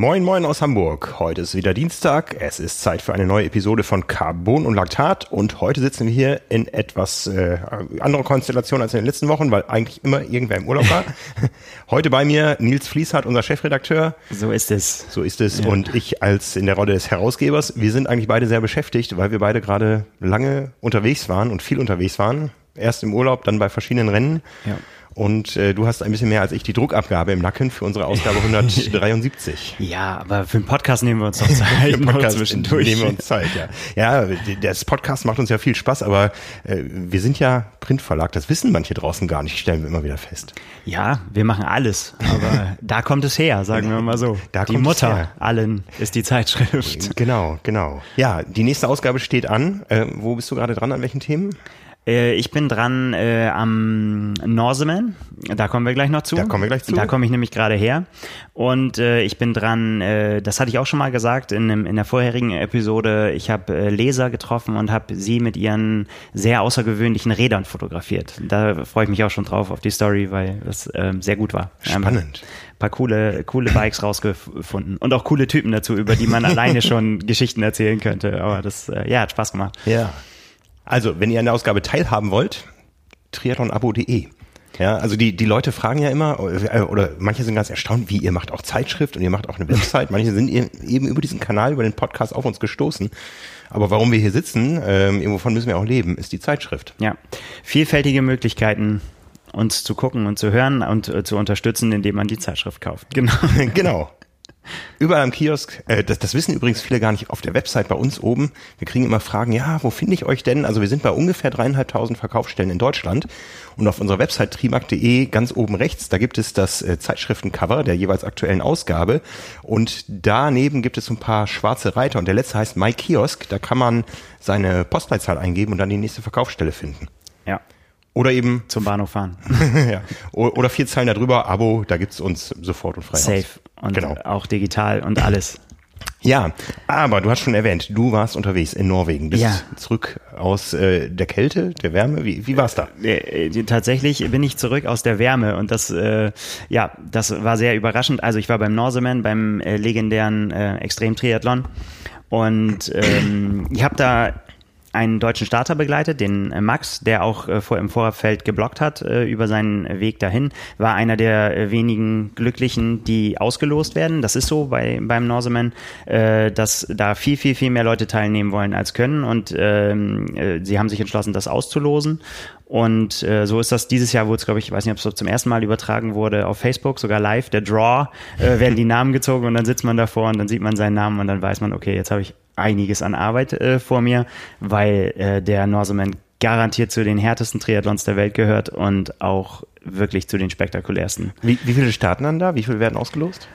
Moin Moin aus Hamburg. Heute ist wieder Dienstag. Es ist Zeit für eine neue Episode von Carbon und Laktat. Und heute sitzen wir hier in etwas äh, anderer Konstellation als in den letzten Wochen, weil eigentlich immer irgendwer im Urlaub war. heute bei mir Nils Fließhardt, unser Chefredakteur. So ist es. So ist es. Ja. Und ich als in der Rolle des Herausgebers. Wir sind eigentlich beide sehr beschäftigt, weil wir beide gerade lange unterwegs waren und viel unterwegs waren. Erst im Urlaub, dann bei verschiedenen Rennen. Ja. Und äh, du hast ein bisschen mehr als ich die Druckabgabe im Nacken für unsere Ausgabe 173. ja, aber für den Podcast nehmen wir uns noch Zeit. für den Podcast zwischendurch. nehmen wir uns Zeit, ja. Ja, das Podcast macht uns ja viel Spaß, aber äh, wir sind ja Printverlag. Das wissen manche draußen gar nicht, stellen wir immer wieder fest. Ja, wir machen alles, aber da kommt es her, sagen wir mal so. Da die Mutter allen ist die Zeitschrift. Genau, genau. Ja, die nächste Ausgabe steht an. Äh, wo bist du gerade dran? An welchen Themen? Äh, ich bin dran äh, am Norseman. Da kommen wir gleich noch zu. Da kommen wir gleich zu. Da komme ich nämlich gerade her. Und äh, ich bin dran, äh, das hatte ich auch schon mal gesagt in, in der vorherigen Episode, ich habe äh, Leser getroffen und habe sie mit ihren sehr außergewöhnlichen Rädern fotografiert. Da freue ich mich auch schon drauf auf die Story, weil das äh, sehr gut war. Spannend. Ein paar coole, coole Bikes rausgefunden und auch coole Typen dazu, über die man alleine schon Geschichten erzählen könnte. Aber das, äh, ja, hat Spaß gemacht. Ja. Also, wenn ihr an der Ausgabe teilhaben wollt, triathlonabo.de. Ja, also die, die Leute fragen ja immer, äh, oder manche sind ganz erstaunt, wie ihr macht auch Zeitschrift und ihr macht auch eine Website. Manche sind eben über diesen Kanal, über den Podcast auf uns gestoßen. Aber warum wir hier sitzen, ähm, irgendwovon müssen wir auch leben, ist die Zeitschrift. Ja, vielfältige Möglichkeiten, uns zu gucken und zu hören und äh, zu unterstützen, indem man die Zeitschrift kauft. Genau. genau. Überall am Kiosk, äh, das, das wissen übrigens viele gar nicht, auf der Website bei uns oben, wir kriegen immer Fragen, ja, wo finde ich euch denn? Also wir sind bei ungefähr dreieinhalbtausend Verkaufsstellen in Deutschland und auf unserer Website trimark.de ganz oben rechts, da gibt es das äh, Zeitschriftencover der jeweils aktuellen Ausgabe und daneben gibt es so ein paar schwarze Reiter und der letzte heißt My Kiosk, da kann man seine Postleitzahl eingeben und dann die nächste Verkaufsstelle finden. Ja. Oder eben zum Bahnhof fahren. ja. Oder vier Zeilen darüber, Abo, da gibt's uns sofort und frei. Safe. Aus. Und genau. auch digital und alles. Ja, aber du hast schon erwähnt, du warst unterwegs in Norwegen, bist ja. zurück aus äh, der Kälte, der Wärme. Wie, wie war's da? Äh, äh, tatsächlich bin ich zurück aus der Wärme und das, äh, ja, das war sehr überraschend. Also ich war beim Norseman, beim äh, legendären äh, Extrem-Triathlon und ähm, ich habe da einen deutschen Starter begleitet, den äh, Max, der auch äh, vor, im Vorfeld geblockt hat äh, über seinen Weg dahin, war einer der wenigen Glücklichen, die ausgelost werden. Das ist so bei, beim Norseman, dass da viel, viel, viel mehr Leute teilnehmen wollen als können und ähm, äh, sie haben sich entschlossen, das auszulosen. Und äh, so ist das dieses Jahr, wurde es, glaube ich, ich weiß nicht, ob es zum ersten Mal übertragen wurde auf Facebook, sogar live, der Draw, äh, werden die Namen gezogen und dann sitzt man davor und dann sieht man seinen Namen und dann weiß man, okay, jetzt habe ich einiges an Arbeit äh, vor mir, weil äh, der Norseman garantiert zu den härtesten Triathlons der Welt gehört und auch wirklich zu den spektakulärsten. Wie, wie viele starten dann da? Wie viele werden ausgelost?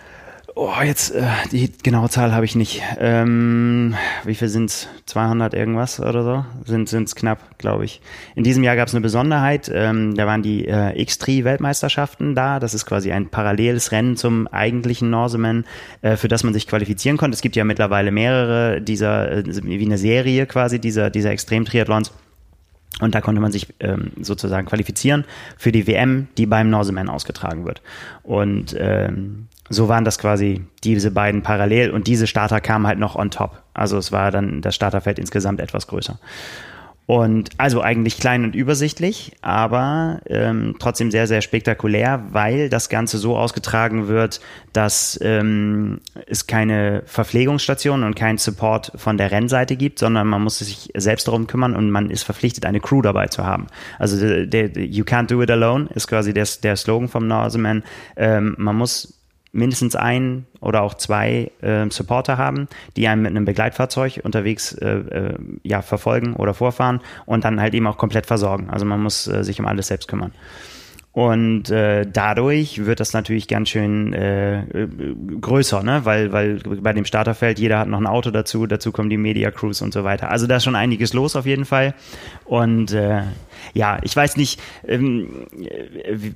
Oh, jetzt äh, die genaue Zahl habe ich nicht. Ähm, wie viel sind's? 200 irgendwas oder so? Sind sind's knapp, glaube ich. In diesem Jahr gab es eine Besonderheit. Ähm, da waren die äh, X-Tri-Weltmeisterschaften da. Das ist quasi ein paralleles Rennen zum eigentlichen Norseman, äh, für das man sich qualifizieren konnte. Es gibt ja mittlerweile mehrere dieser, äh, wie eine Serie quasi dieser dieser Extrem-Triathlons. Und da konnte man sich ähm, sozusagen qualifizieren für die WM, die beim Norseman ausgetragen wird. Und ähm, so waren das quasi diese beiden parallel und diese Starter kamen halt noch on top. Also es war dann das Starterfeld insgesamt etwas größer. Und also eigentlich klein und übersichtlich, aber ähm, trotzdem sehr, sehr spektakulär, weil das Ganze so ausgetragen wird, dass ähm, es keine Verpflegungsstation und keinen Support von der Rennseite gibt, sondern man muss sich selbst darum kümmern und man ist verpflichtet, eine Crew dabei zu haben. Also der, der, You can't do it alone ist quasi der, der Slogan vom Norseman. Ähm, man muss mindestens ein oder auch zwei äh, Supporter haben, die einen mit einem Begleitfahrzeug unterwegs äh, äh, ja, verfolgen oder vorfahren und dann halt eben auch komplett versorgen. Also man muss äh, sich um alles selbst kümmern. Und äh, dadurch wird das natürlich ganz schön äh, größer, ne? weil, weil bei dem Starterfeld jeder hat noch ein Auto dazu, dazu kommen die Media Crews und so weiter. Also da ist schon einiges los auf jeden Fall. Und äh, ja, ich weiß nicht, ähm,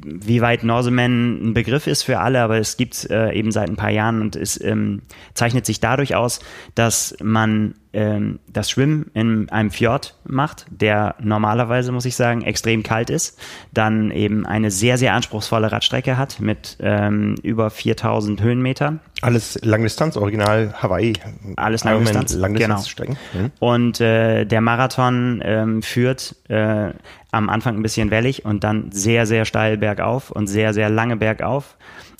wie weit Norseman ein Begriff ist für alle, aber es gibt äh, eben seit ein paar Jahren und es ähm, zeichnet sich dadurch aus, dass man ähm, das Schwimmen in einem Fjord macht, der normalerweise, muss ich sagen, extrem kalt ist, dann eben eine sehr, sehr anspruchsvolle Radstrecke hat mit ähm, über 4000 Höhenmetern. Alles Langdistanz, Original Hawaii. Alles Langdistanz, Langdistanzstrecken. Genau. Mhm. Und äh, der Marathon ähm, führt äh, am Anfang ein bisschen wellig und dann sehr, sehr steil bergauf und sehr, sehr lange bergauf.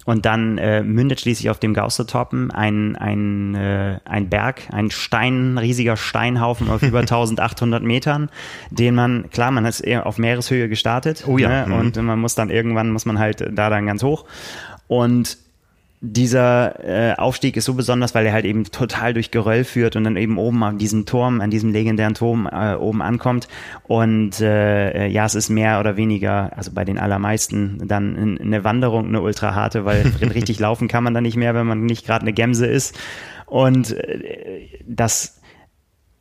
Und dann äh, mündet schließlich auf dem Gaustetoppen ein, ein, äh, ein Berg, ein Stein, ein riesiger Steinhaufen auf über 1800 Metern, den man, klar, man ist eher auf Meereshöhe gestartet. Oh ja. Ne? Mhm. Und man muss dann irgendwann, muss man halt da dann ganz hoch. Und dieser äh, Aufstieg ist so besonders, weil er halt eben total durch Geröll führt und dann eben oben an diesem Turm, an diesem legendären Turm äh, oben ankommt. Und äh, ja, es ist mehr oder weniger, also bei den allermeisten, dann eine Wanderung, eine ultraharte, weil richtig laufen kann man da nicht mehr, wenn man nicht gerade eine Gemse ist. Und äh, das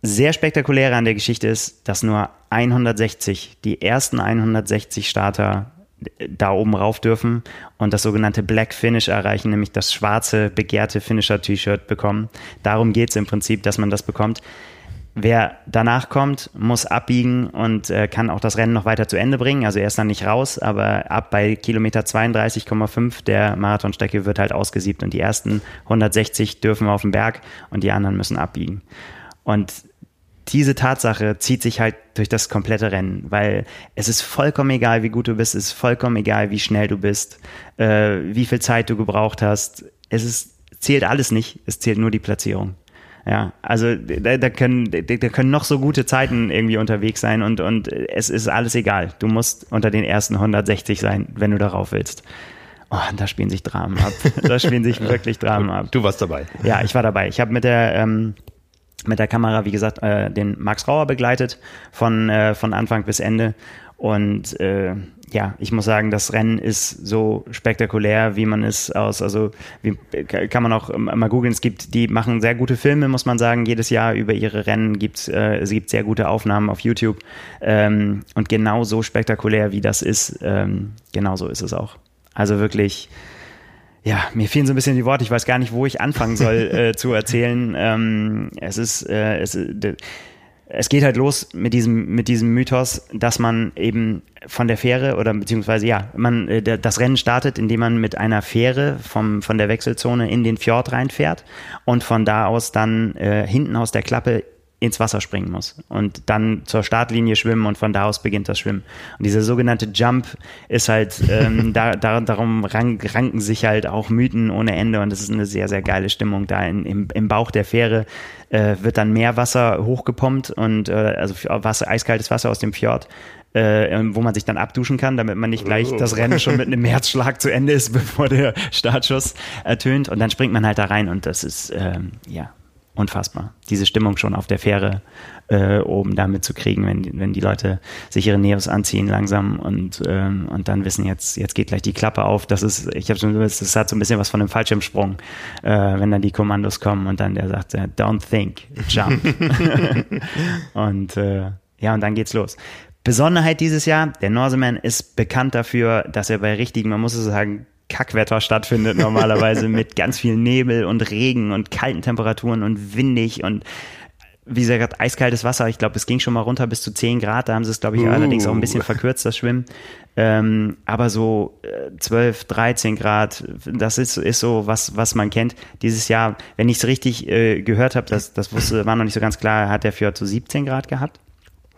sehr spektakuläre an der Geschichte ist, dass nur 160, die ersten 160 Starter da oben rauf dürfen und das sogenannte Black Finish erreichen, nämlich das schwarze, begehrte Finisher-T-Shirt bekommen. Darum geht es im Prinzip, dass man das bekommt. Wer danach kommt, muss abbiegen und äh, kann auch das Rennen noch weiter zu Ende bringen. Also er ist dann nicht raus, aber ab bei Kilometer 32,5 der Marathonstrecke wird halt ausgesiebt und die ersten 160 dürfen auf den Berg und die anderen müssen abbiegen. Und diese Tatsache zieht sich halt durch das komplette Rennen, weil es ist vollkommen egal, wie gut du bist, es ist vollkommen egal, wie schnell du bist, äh, wie viel Zeit du gebraucht hast. Es ist, zählt alles nicht, es zählt nur die Platzierung. Ja, also da, da, können, da, können noch so gute Zeiten irgendwie unterwegs sein und, und es ist alles egal. Du musst unter den ersten 160 sein, wenn du darauf willst. Oh, da spielen sich Dramen ab. Da spielen sich wirklich Dramen ab. Du warst dabei. Ja, ich war dabei. Ich habe mit der ähm, mit der Kamera, wie gesagt, äh, den Max Rauer begleitet von, äh, von Anfang bis Ende. Und äh, ja, ich muss sagen, das Rennen ist so spektakulär, wie man es aus, also wie, kann man auch mal googeln, es gibt, die machen sehr gute Filme, muss man sagen, jedes Jahr über ihre Rennen gibt äh, es gibt sehr gute Aufnahmen auf YouTube ähm, und genau so spektakulär, wie das ist, ähm, genau so ist es auch. Also wirklich, ja, mir fehlen so ein bisschen die Worte. Ich weiß gar nicht, wo ich anfangen soll äh, zu erzählen. Ähm, es ist, äh, es, es geht halt los mit diesem, mit diesem Mythos, dass man eben von der Fähre oder beziehungsweise ja, man äh, das Rennen startet, indem man mit einer Fähre vom, von der Wechselzone in den Fjord reinfährt und von da aus dann äh, hinten aus der Klappe ins Wasser springen muss und dann zur Startlinie schwimmen und von da aus beginnt das Schwimmen. Und dieser sogenannte Jump ist halt, ähm, da, da, darum rank, ranken sich halt auch Mythen ohne Ende und es ist eine sehr, sehr geile Stimmung da in, im, im Bauch der Fähre äh, wird dann Meerwasser hochgepumpt und äh, also Wasser, eiskaltes Wasser aus dem Fjord äh, wo man sich dann abduschen kann, damit man nicht gleich das Rennen schon mit einem Herzschlag zu Ende ist, bevor der Startschuss ertönt. Und dann springt man halt da rein und das ist ähm, ja unfassbar. Diese Stimmung schon auf der Fähre äh, oben damit zu kriegen, wenn, wenn die Leute sich ihre Neos anziehen langsam und, ähm, und dann wissen, jetzt, jetzt geht gleich die Klappe auf. Das ist, ich habe schon, das hat so ein bisschen was von einem Fallschirmsprung, äh, wenn dann die Kommandos kommen und dann der sagt, äh, don't think, jump. und äh, ja, und dann geht's los. Besonderheit dieses Jahr, der Norseman ist bekannt dafür, dass er bei richtigen, man muss es sagen, Kackwetter stattfindet normalerweise mit ganz viel Nebel und Regen und kalten Temperaturen und windig und wie gesagt, eiskaltes Wasser. Ich glaube, es ging schon mal runter bis zu 10 Grad. Da haben sie es, glaube ich, uh. allerdings auch ein bisschen verkürzt, das Schwimmen. Ähm, aber so äh, 12, 13 Grad, das ist, ist so was, was man kennt. Dieses Jahr, wenn ich es richtig äh, gehört habe, das, das wusste, war noch nicht so ganz klar, hat der Fjord zu so 17 Grad gehabt.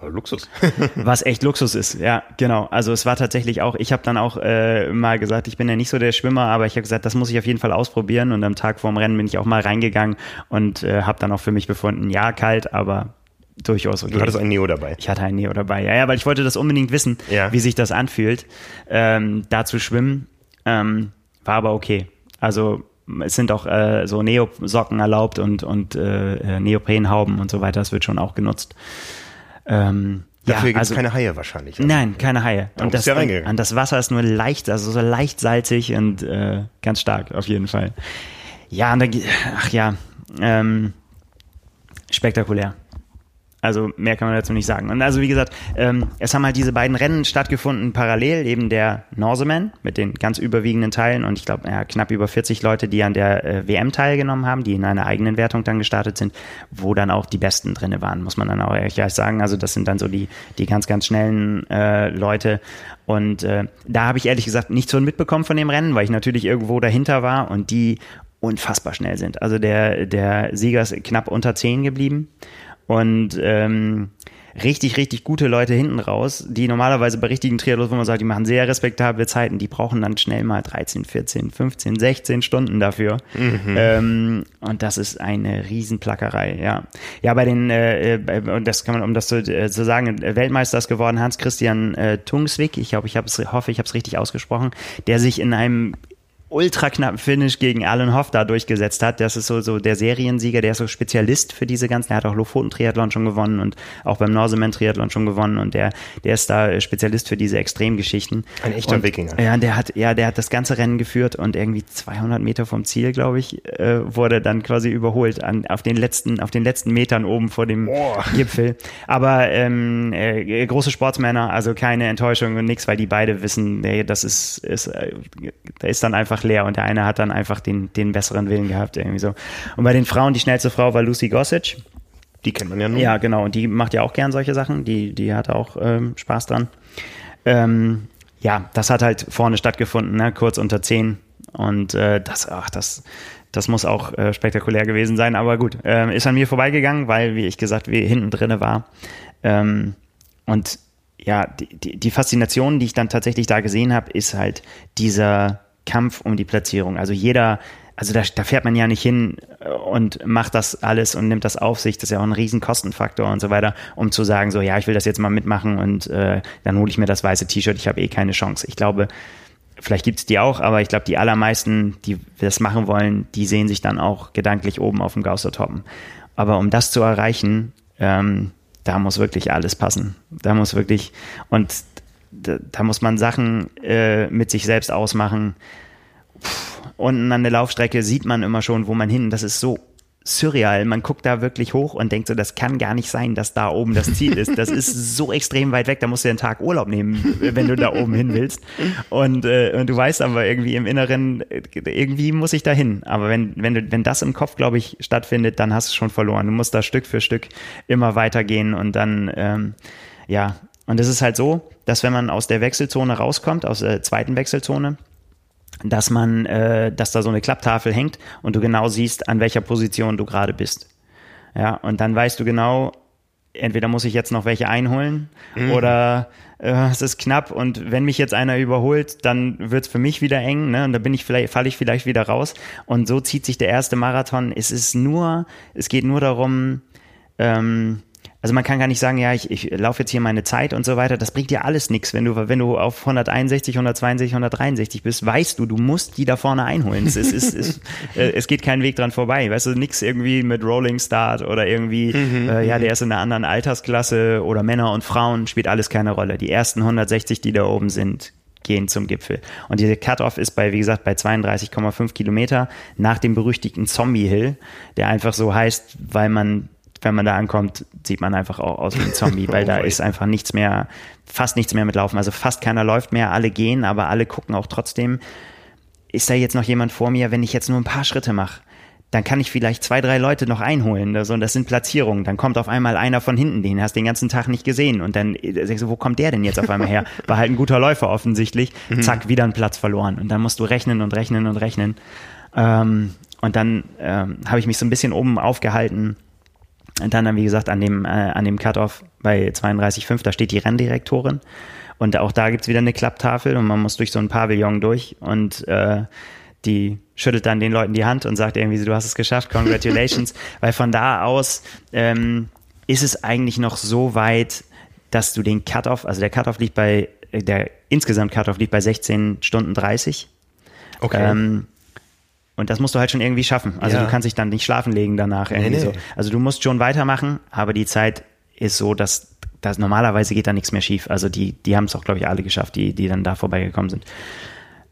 Luxus. Was echt Luxus ist, ja, genau. Also es war tatsächlich auch, ich habe dann auch äh, mal gesagt, ich bin ja nicht so der Schwimmer, aber ich habe gesagt, das muss ich auf jeden Fall ausprobieren. Und am Tag vorm Rennen bin ich auch mal reingegangen und äh, habe dann auch für mich befunden, ja, kalt, aber durchaus okay. Du hattest ein Neo dabei. Ich hatte ein Neo dabei, ja, ja, weil ich wollte das unbedingt wissen, ja. wie sich das anfühlt, ähm, da zu schwimmen. Ähm, war aber okay. Also es sind auch äh, so Neosocken erlaubt und, und äh, Neoprenhauben und so weiter. Das wird schon auch genutzt. Ähm, Dafür ja, gibt es also, keine Haie wahrscheinlich. Also. Nein, keine Haie. Und das, ja und das Wasser ist nur leicht, also so leicht salzig und äh, ganz stark auf jeden Fall. Ja, und da, ach ja, ähm, spektakulär. Also mehr kann man dazu nicht sagen. Und also wie gesagt, ähm, es haben halt diese beiden Rennen stattgefunden parallel, eben der Norseman mit den ganz überwiegenden Teilen und ich glaube ja, knapp über 40 Leute, die an der äh, WM teilgenommen haben, die in einer eigenen Wertung dann gestartet sind, wo dann auch die Besten drinne waren, muss man dann auch ehrlich sagen. Also das sind dann so die, die ganz, ganz schnellen äh, Leute. Und äh, da habe ich ehrlich gesagt nichts von mitbekommen von dem Rennen, weil ich natürlich irgendwo dahinter war und die unfassbar schnell sind. Also der, der Sieger ist knapp unter 10 geblieben und ähm, richtig, richtig gute Leute hinten raus, die normalerweise bei richtigen Triathlons, wo man sagt, die machen sehr respektable Zeiten, die brauchen dann schnell mal 13, 14, 15, 16 Stunden dafür. Mhm. Ähm, und das ist eine Riesenplackerei, ja. Ja, bei den, äh, äh und das kann man, um das zu, äh, zu sagen, Weltmeister ist geworden Hans-Christian äh, Tungsvik, ich glaube, ich habe es, hoffe, ich habe es richtig ausgesprochen, der sich in einem ultra knappen Finish gegen Alan Hoff da durchgesetzt hat. Das ist so, so der Seriensieger, der ist so Spezialist für diese ganzen, der hat auch Lofoten-Triathlon schon gewonnen und auch beim Norseman-Triathlon schon gewonnen und der, der ist da Spezialist für diese Extremgeschichten. Ein echter und, Wikinger. Ja, der hat, ja, der hat das ganze Rennen geführt und irgendwie 200 Meter vom Ziel, glaube ich, äh, wurde dann quasi überholt an, auf den letzten, auf den letzten Metern oben vor dem oh. Gipfel. Aber ähm, äh, große Sportsmänner, also keine Enttäuschung und nichts, weil die beide wissen, nee, das ist, ist, äh, da ist dann einfach einfach leer und der eine hat dann einfach den, den besseren Willen gehabt, irgendwie so. Und bei den Frauen, die schnellste Frau war Lucy Gossage. Die kennt man ja nur. Ja, genau. Und die macht ja auch gern solche Sachen. Die, die hat auch ähm, Spaß dran. Ähm, ja, das hat halt vorne stattgefunden, ne? kurz unter 10. Und äh, das, ach, das, das muss auch äh, spektakulär gewesen sein. Aber gut, äh, ist an mir vorbeigegangen, weil, wie ich gesagt, wie hinten drinne war. Ähm, und ja, die, die, die Faszination, die ich dann tatsächlich da gesehen habe, ist halt dieser Kampf um die Platzierung. Also jeder, also da, da fährt man ja nicht hin äh, und macht das alles und nimmt das auf sich. Das ist ja auch ein riesen Kostenfaktor und so weiter, um zu sagen, so ja, ich will das jetzt mal mitmachen und äh, dann hole ich mir das weiße T-Shirt, ich habe eh keine Chance. Ich glaube, vielleicht gibt es die auch, aber ich glaube, die allermeisten, die das machen wollen, die sehen sich dann auch gedanklich oben auf dem Gauster toppen. Aber um das zu erreichen, ähm, da muss wirklich alles passen. Da muss wirklich, und da, da muss man Sachen äh, mit sich selbst ausmachen. unten an der Laufstrecke sieht man immer schon, wo man hin. Das ist so surreal. Man guckt da wirklich hoch und denkt so, das kann gar nicht sein, dass da oben das Ziel ist. Das ist so extrem weit weg, da musst du einen Tag Urlaub nehmen, wenn du da oben hin willst. Und, äh, und du weißt aber irgendwie im Inneren, irgendwie muss ich da hin. Aber wenn, wenn, du, wenn das im Kopf, glaube ich, stattfindet, dann hast du schon verloren. Du musst da Stück für Stück immer weitergehen und dann, ähm, ja, und es ist halt so, dass wenn man aus der Wechselzone rauskommt, aus der zweiten Wechselzone, dass man, äh, dass da so eine Klapptafel hängt und du genau siehst, an welcher Position du gerade bist. Ja, und dann weißt du genau, entweder muss ich jetzt noch welche einholen mhm. oder äh, es ist knapp und wenn mich jetzt einer überholt, dann wird's für mich wieder eng, ne? Und da bin ich vielleicht, falle ich vielleicht wieder raus. Und so zieht sich der erste Marathon. Es ist nur, es geht nur darum, ähm, also man kann gar nicht sagen, ja, ich, ich laufe jetzt hier meine Zeit und so weiter. Das bringt dir alles nichts. Wenn du, wenn du auf 161, 162, 163 bist, weißt du, du musst die da vorne einholen. Es, ist, es, ist, äh, es geht kein Weg dran vorbei. Weißt du, nix irgendwie mit Rolling Start oder irgendwie, mhm, äh, ja, mhm. der ist in einer anderen Altersklasse oder Männer und Frauen, spielt alles keine Rolle. Die ersten 160, die da oben sind, gehen zum Gipfel. Und diese Cut-Off ist bei, wie gesagt, bei 32,5 Kilometer nach dem berüchtigten Zombie Hill, der einfach so heißt, weil man wenn man da ankommt, sieht man einfach auch aus wie ein Zombie, weil da ist einfach nichts mehr, fast nichts mehr mit Laufen. Also fast keiner läuft mehr, alle gehen, aber alle gucken auch trotzdem, ist da jetzt noch jemand vor mir, wenn ich jetzt nur ein paar Schritte mache? Dann kann ich vielleicht zwei, drei Leute noch einholen. Also, das sind Platzierungen. Dann kommt auf einmal einer von hinten, den hast du den ganzen Tag nicht gesehen. Und dann äh, sagst du, wo kommt der denn jetzt auf einmal her? War halt ein guter Läufer offensichtlich. Mhm. Zack, wieder ein Platz verloren. Und dann musst du rechnen und rechnen und rechnen. Ähm, und dann ähm, habe ich mich so ein bisschen oben aufgehalten und dann, wie gesagt, an dem, äh, an dem Cut-Off bei 32,5, da steht die Renndirektorin. Und auch da gibt's wieder eine Klapptafel und man muss durch so ein Pavillon durch und äh, die schüttelt dann den Leuten die Hand und sagt irgendwie, du hast es geschafft, congratulations. Weil von da aus ähm, ist es eigentlich noch so weit, dass du den Cut-Off, also der Cut-Off liegt bei, der insgesamt Cut-Off liegt bei 16 Stunden 30. Okay. Ähm, und das musst du halt schon irgendwie schaffen. Also ja. du kannst dich dann nicht schlafen legen danach. Irgendwie nee, nee. So. Also du musst schon weitermachen, aber die Zeit ist so, dass, dass normalerweise geht da nichts mehr schief. Also die, die haben es auch, glaube ich, alle geschafft, die, die dann da vorbeigekommen sind.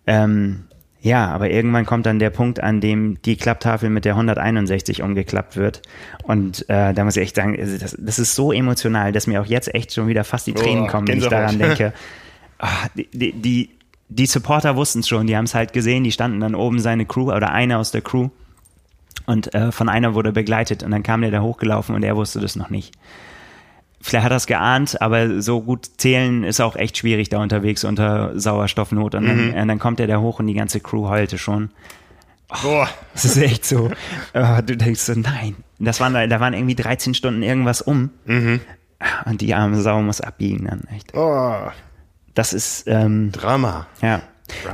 Ähm, Ja, aber irgendwann kommt dann der Punkt, an dem die Klapptafel mit der 161 umgeklappt wird. Und äh, da muss ich echt sagen, also das, das ist so emotional, dass mir auch jetzt echt schon wieder fast die Tränen Oh, kommen, wenn ich daran denke. Die, die, die, die Supporter wussten es schon, die haben es halt gesehen, die standen dann oben seine Crew oder einer aus der Crew. Und äh, von einer wurde begleitet und dann kam der da hochgelaufen und er wusste das noch nicht. Vielleicht hat er es geahnt, aber so gut zählen ist auch echt schwierig da unterwegs unter Sauerstoffnot. Und dann, äh, dann kommt er da hoch und die ganze Crew heulte schon. Boah. Das ist echt so. äh, du denkst so, nein. Das waren, da waren irgendwie 13 Stunden irgendwas um. Und die arme Sau muss abbiegen dann, echt. Oh. Das ist, ähm, Drama. ja.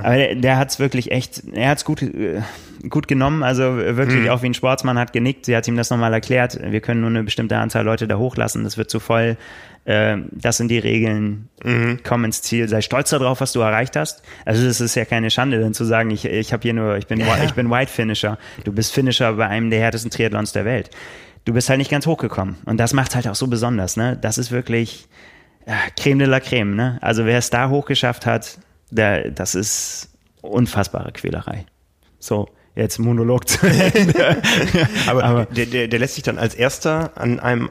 Aber der, der hat es wirklich echt, er hat es gut, äh, gut genommen, also wirklich auch wie ein Sportsmann hat genickt. Sie hat ihm das nochmal erklärt. Wir können nur eine bestimmte Anzahl Leute da hochlassen, das wird zu voll. Äh, das sind die Regeln. Komm ins Ziel, sei stolz darauf, was du erreicht hast. Also es ist ja keine Schande, dann zu sagen, ich, ich habe hier nur, ich bin, Ja. ich bin White Finisher. Du bist Finisher bei einem der härtesten Triathlons der Welt. Du bist halt nicht ganz hochgekommen. Und das macht halt auch so besonders, ne? Das ist wirklich ja, Creme de la Creme, ne? Also wer es da hochgeschafft hat, der, das ist unfassbare Quälerei. So, jetzt Monolog zu Ende. Aber, Aber- der, der, der lässt sich dann als erster an einem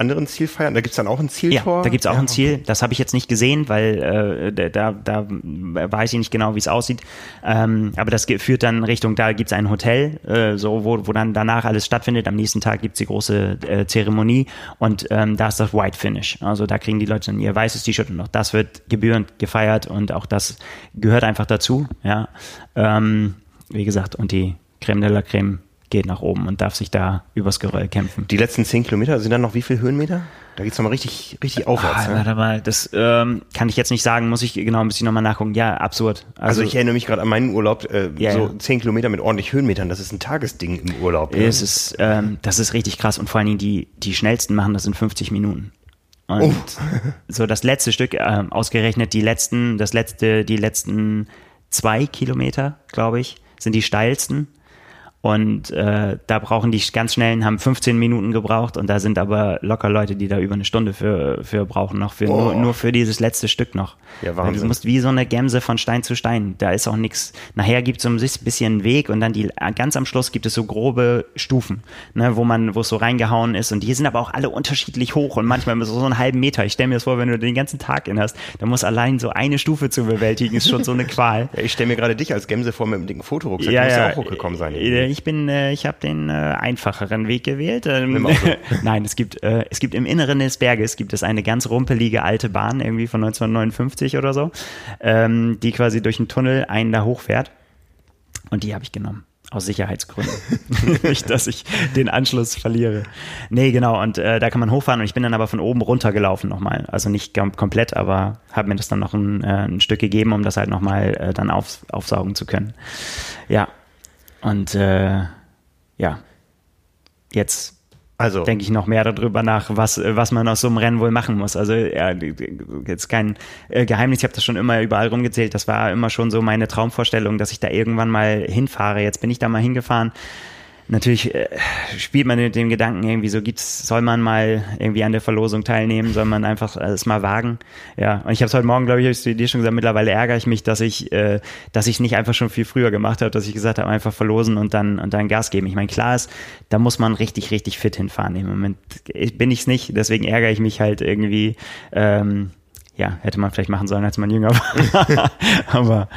anderen Ziel feiern. Da gibt's dann auch ein Ja, Zieltor. da gibt's auch Ja. ein Ziel. Das habe ich jetzt nicht gesehen, weil äh, da, da, weiß ich nicht genau, wie es aussieht. Ähm, aber das führt dann Richtung, da gibt's ein Hotel, äh, so wo, wo dann danach alles stattfindet. Am nächsten Tag gibt's die große äh, Zeremonie und ähm, da ist das White Finish. Also da kriegen die Leute dann ihr weißes T-Shirt und auch das wird gebührend gefeiert und auch das gehört einfach dazu. Ja, ähm, wie gesagt, und die Creme de la Creme geht nach oben und darf sich da übers Geröll kämpfen. Die letzten zehn Kilometer sind dann noch wie viel Höhenmeter? Da geht's nochmal richtig, richtig aufwärts. Ah, ne? warte mal, das ähm, kann ich jetzt nicht sagen, muss ich genau ein bisschen nochmal nachgucken. Ja, absurd. Also ich erinnere mich gerade an meinen Urlaub, äh, Ja, so ja. zehn Kilometer mit ordentlich Höhenmetern. Das ist ein Tagesding im Urlaub. ne? es ist, ähm, das ist richtig krass und vor allen Dingen die, die schnellsten machen das in 50 Minuten. Und Oh. so das letzte Stück, ähm, ausgerechnet die letzten, das letzte, die letzten zwei Kilometer, glaube ich, sind die steilsten. Und äh, da brauchen die ganz schnellen, haben 15 Minuten gebraucht und da sind aber locker Leute, die da über eine Stunde für, für brauchen, noch für nur, Oh. nur für dieses letzte Stück noch. Ja, Weil Du Wahnsinn. musst wie so eine Gemse von Stein zu Stein. Da ist auch nichts. Nachher gibt es so ein bisschen Weg und dann die ganz am Schluss gibt es so grobe Stufen, ne, wo man, wo es so reingehauen ist. Und die sind aber auch alle unterschiedlich hoch und manchmal so, so einen halben Meter. Ich stelle mir das vor, wenn du den ganzen Tag in hast, dann muss allein so eine Stufe zu bewältigen, ist schon so eine Qual. Ja, ich stelle mir gerade dich als Gemse vor mit dem dicken Fotorucksack. du musst ja auch hochgekommen sein. Äh, Ich bin, äh, ich habe den äh, einfacheren Weg gewählt. Ähm. Nein, es gibt, äh, es gibt im Inneren des Berges gibt es eine ganz rumpelige alte Bahn irgendwie von 1959 oder so, ähm, die quasi durch einen Tunnel einen da hochfährt. Und die habe ich genommen. Aus Sicherheitsgründen. Nicht, dass ich den Anschluss verliere. Nee, genau. Und äh, da kann man hochfahren. Und ich bin dann aber von oben runtergelaufen nochmal. Also nicht kom komplett, aber habe mir das dann noch ein, äh, ein Stück gegeben, um das halt nochmal äh, dann auf, aufsaugen zu können. Ja. Und äh, ja. Jetzt Also, denke ich noch mehr darüber nach, was, was man aus so einem Rennen wohl machen muss. Also ja, jetzt kein äh, Geheimnis, ich habe das schon immer überall rumgezählt. Das war immer schon so meine Traumvorstellung, dass ich da irgendwann mal hinfahre. Jetzt bin ich da mal hingefahren. Natürlich äh, spielt man mit dem Gedanken irgendwie so, gibt's, soll man mal irgendwie an der Verlosung teilnehmen, soll man einfach es mal wagen. Ja, und ich habe es heute Morgen, glaube ich, hab ich dir schon gesagt, mittlerweile ärgere ich mich, dass ich äh, dass ich nicht einfach schon viel früher gemacht habe, dass ich gesagt habe, einfach verlosen und dann und dann Gas geben. Ich meine, klar ist, da muss man richtig, richtig fit hinfahren. Im Moment bin ich es nicht, deswegen ärgere ich mich halt irgendwie. Ähm, ja, hätte man vielleicht machen sollen, als man jünger war. Aber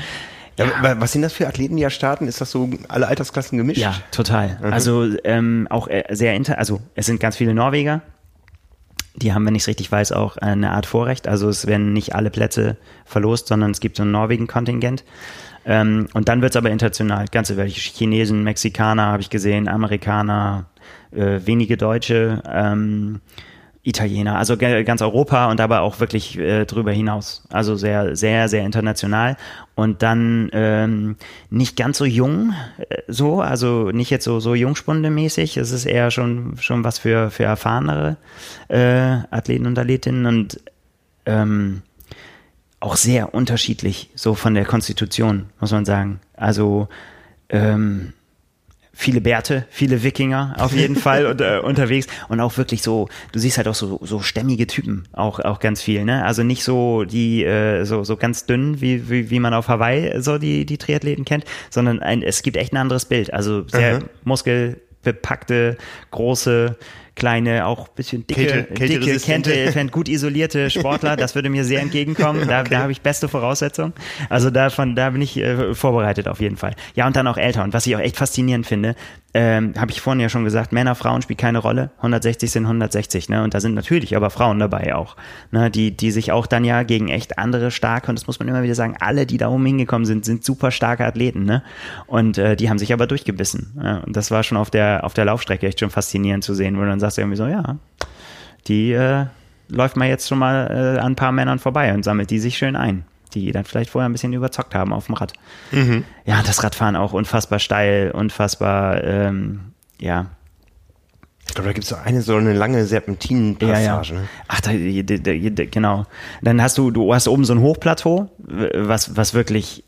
ja, wa- was sind das für Athleten, die da starten? Ist das so alle Altersklassen gemischt? Ja, total. Also ähm, auch äh, sehr inter, also es sind ganz viele Norweger. Die haben, wenn ich es richtig weiß, auch eine Art Vorrecht. Also es werden nicht alle Plätze verlost, sondern es gibt so ein Norwegen-Kontingent. Ähm, und dann wird es aber international. Ganze welche Chinesen, Mexikaner habe ich gesehen, Amerikaner, äh, wenige Deutsche, ähm, Italiener, also ganz Europa und aber auch wirklich äh, drüber hinaus. Also sehr, sehr, sehr international. Und dann ähm, nicht ganz so jung, äh, so, also nicht jetzt so, so Jungspunde-mäßig. Es ist eher schon, schon was für, für erfahrenere äh, Athleten und Athletinnen und ähm, auch sehr unterschiedlich, so von der Konstitution, muss man sagen. Also ähm, viele Bärte, viele Wikinger auf jeden Fall und, äh, unterwegs und auch wirklich so, du siehst halt auch so, so stämmige Typen, auch, auch ganz viel, ne? Also nicht so die, äh, so, so ganz dünn, wie, wie, wie man auf Hawaii so die, die Triathleten kennt, sondern ein, es gibt echt ein anderes Bild. Also sehr Mhm. muskelbepackte, große, kleine, auch bisschen dicke, Kälte- dicke. Kälte, gut isolierte Sportler. Das würde mir sehr entgegenkommen. Da, da habe ich beste Voraussetzungen. Also davon, da bin ich äh, vorbereitet auf jeden Fall. Ja, und dann auch älter. Und was ich auch echt faszinierend finde, ähm, habe ich vorhin ja schon gesagt, Männer, Frauen spielt keine Rolle. 160 sind 160, ne? Und da sind natürlich aber Frauen dabei auch, ne? Die, die sich auch dann ja gegen echt andere starke, und das muss man immer wieder sagen, alle, die da oben hingekommen sind, sind super starke Athleten, ne? Und äh, die haben sich aber durchgebissen. Ja? Und das war schon auf der, auf der Laufstrecke echt schon faszinierend zu sehen, wo dann sagst du irgendwie so, ja, die äh, läuft mal jetzt schon mal äh, an ein paar Männern vorbei und sammelt die sich schön ein, die dann vielleicht vorher ein bisschen überzockt haben auf dem Rad. Ja, das Radfahren auch unfassbar steil, unfassbar, ähm, ja. Ich glaube, da gibt es so eine so eine lange Ja, Serpentinenpassage. ja. Ne? Ach, da, da, da, genau. Dann hast du, du hast oben so ein Hochplateau, was, was wirklich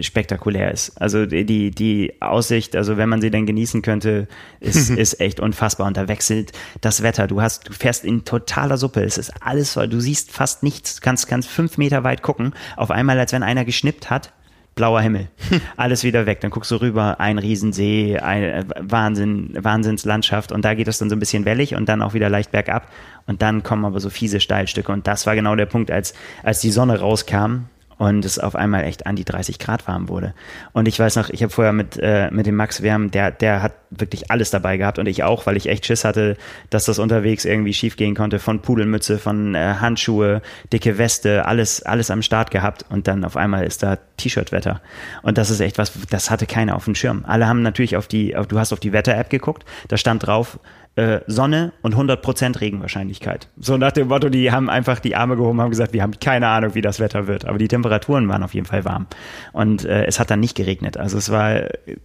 spektakulär ist. Also die, die Aussicht, also wenn man sie denn genießen könnte, ist, ist echt unfassbar. Und da wechselt das Wetter. Du hast, du fährst in totaler Suppe. Es ist alles voll. Du siehst fast nichts. Du kannst, kannst fünf Meter weit gucken. Auf einmal, als wenn einer geschnippt hat. Blauer Himmel. Alles wieder weg. Dann guckst du rüber, ein Riesensee, ein Wahnsinn, Wahnsinnslandschaft. Und da geht es dann so ein bisschen wellig und dann auch wieder leicht bergab. Und dann kommen aber so fiese Steilstücke. Und das war genau der Punkt, als, als die Sonne rauskam und es auf einmal echt an die 30 Grad warm wurde. Und ich weiß noch, ich habe vorher mit, äh, mit dem Max, haben, der, der hat wirklich alles dabei gehabt und ich auch, weil ich echt Schiss hatte, dass das unterwegs irgendwie schief gehen konnte, von Pudelmütze, von äh, Handschuhe, dicke Weste, alles, alles am Start gehabt und dann auf einmal ist da T-Shirt-Wetter. Und das ist echt was, das hatte keiner auf dem Schirm. Alle haben natürlich auf die, auf, du hast auf die Wetter-App geguckt, da stand drauf, äh, Sonne und 100% Regenwahrscheinlichkeit. So nach dem Motto, die haben einfach die Arme gehoben, haben gesagt, wir haben keine Ahnung, wie das Wetter wird. Aber die Temperaturen waren auf jeden Fall warm. Und äh, es hat dann nicht geregnet. Also es war äh,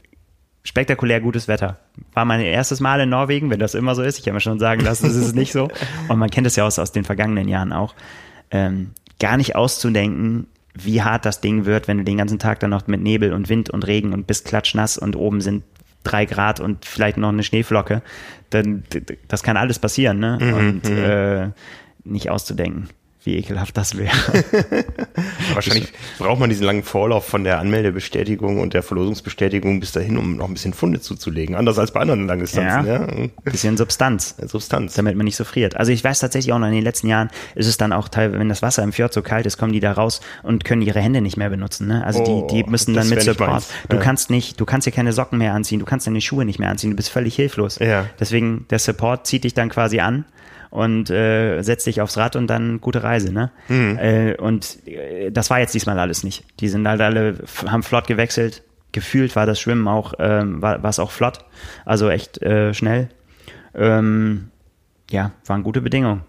spektakulär gutes Wetter. War mein erstes Mal in Norwegen, wenn das immer so ist. Ich habe mir schon sagen lassen, es ist nicht so. Und man kennt es ja aus, aus den vergangenen Jahren auch. Ähm, gar nicht auszudenken, wie hart das Ding wird, wenn du den ganzen Tag dann noch mit Nebel und Wind und Regen und bist klatschnass und oben sind drei Grad und vielleicht noch eine Schneeflocke, dann das kann alles passieren, ne? und äh, nicht auszudenken, wie ekelhaft das wäre. Wahrscheinlich braucht man diesen langen Vorlauf von der Anmeldebestätigung und der Verlosungsbestätigung bis dahin, um noch ein bisschen Funde zuzulegen. Anders als bei anderen Langdistanzen. Ja. Ja. Bisschen Substanz. Substanz. damit man nicht so friert. Also ich weiß tatsächlich auch noch in den letzten Jahren ist es dann auch teilweise, wenn das Wasser im Fjord so kalt ist, kommen die da raus und können ihre Hände nicht mehr benutzen. Ne? Also Oh, die, die müssen das dann mit Support. meins. Du Ja. kannst nicht, du kannst dir keine Socken mehr anziehen, du kannst deine Schuhe nicht mehr anziehen, du bist völlig hilflos. Ja. Deswegen der Support zieht dich dann quasi an und äh, setzt dich aufs Rad und dann gute Reise, ne? Mhm. Äh, und äh, das war jetzt diesmal alles nicht. Die sind halt alle, haben flott gewechselt. Gefühlt war das Schwimmen auch, ähm, war es auch flott, also echt äh, schnell. Ähm, ja, waren gute Bedingungen.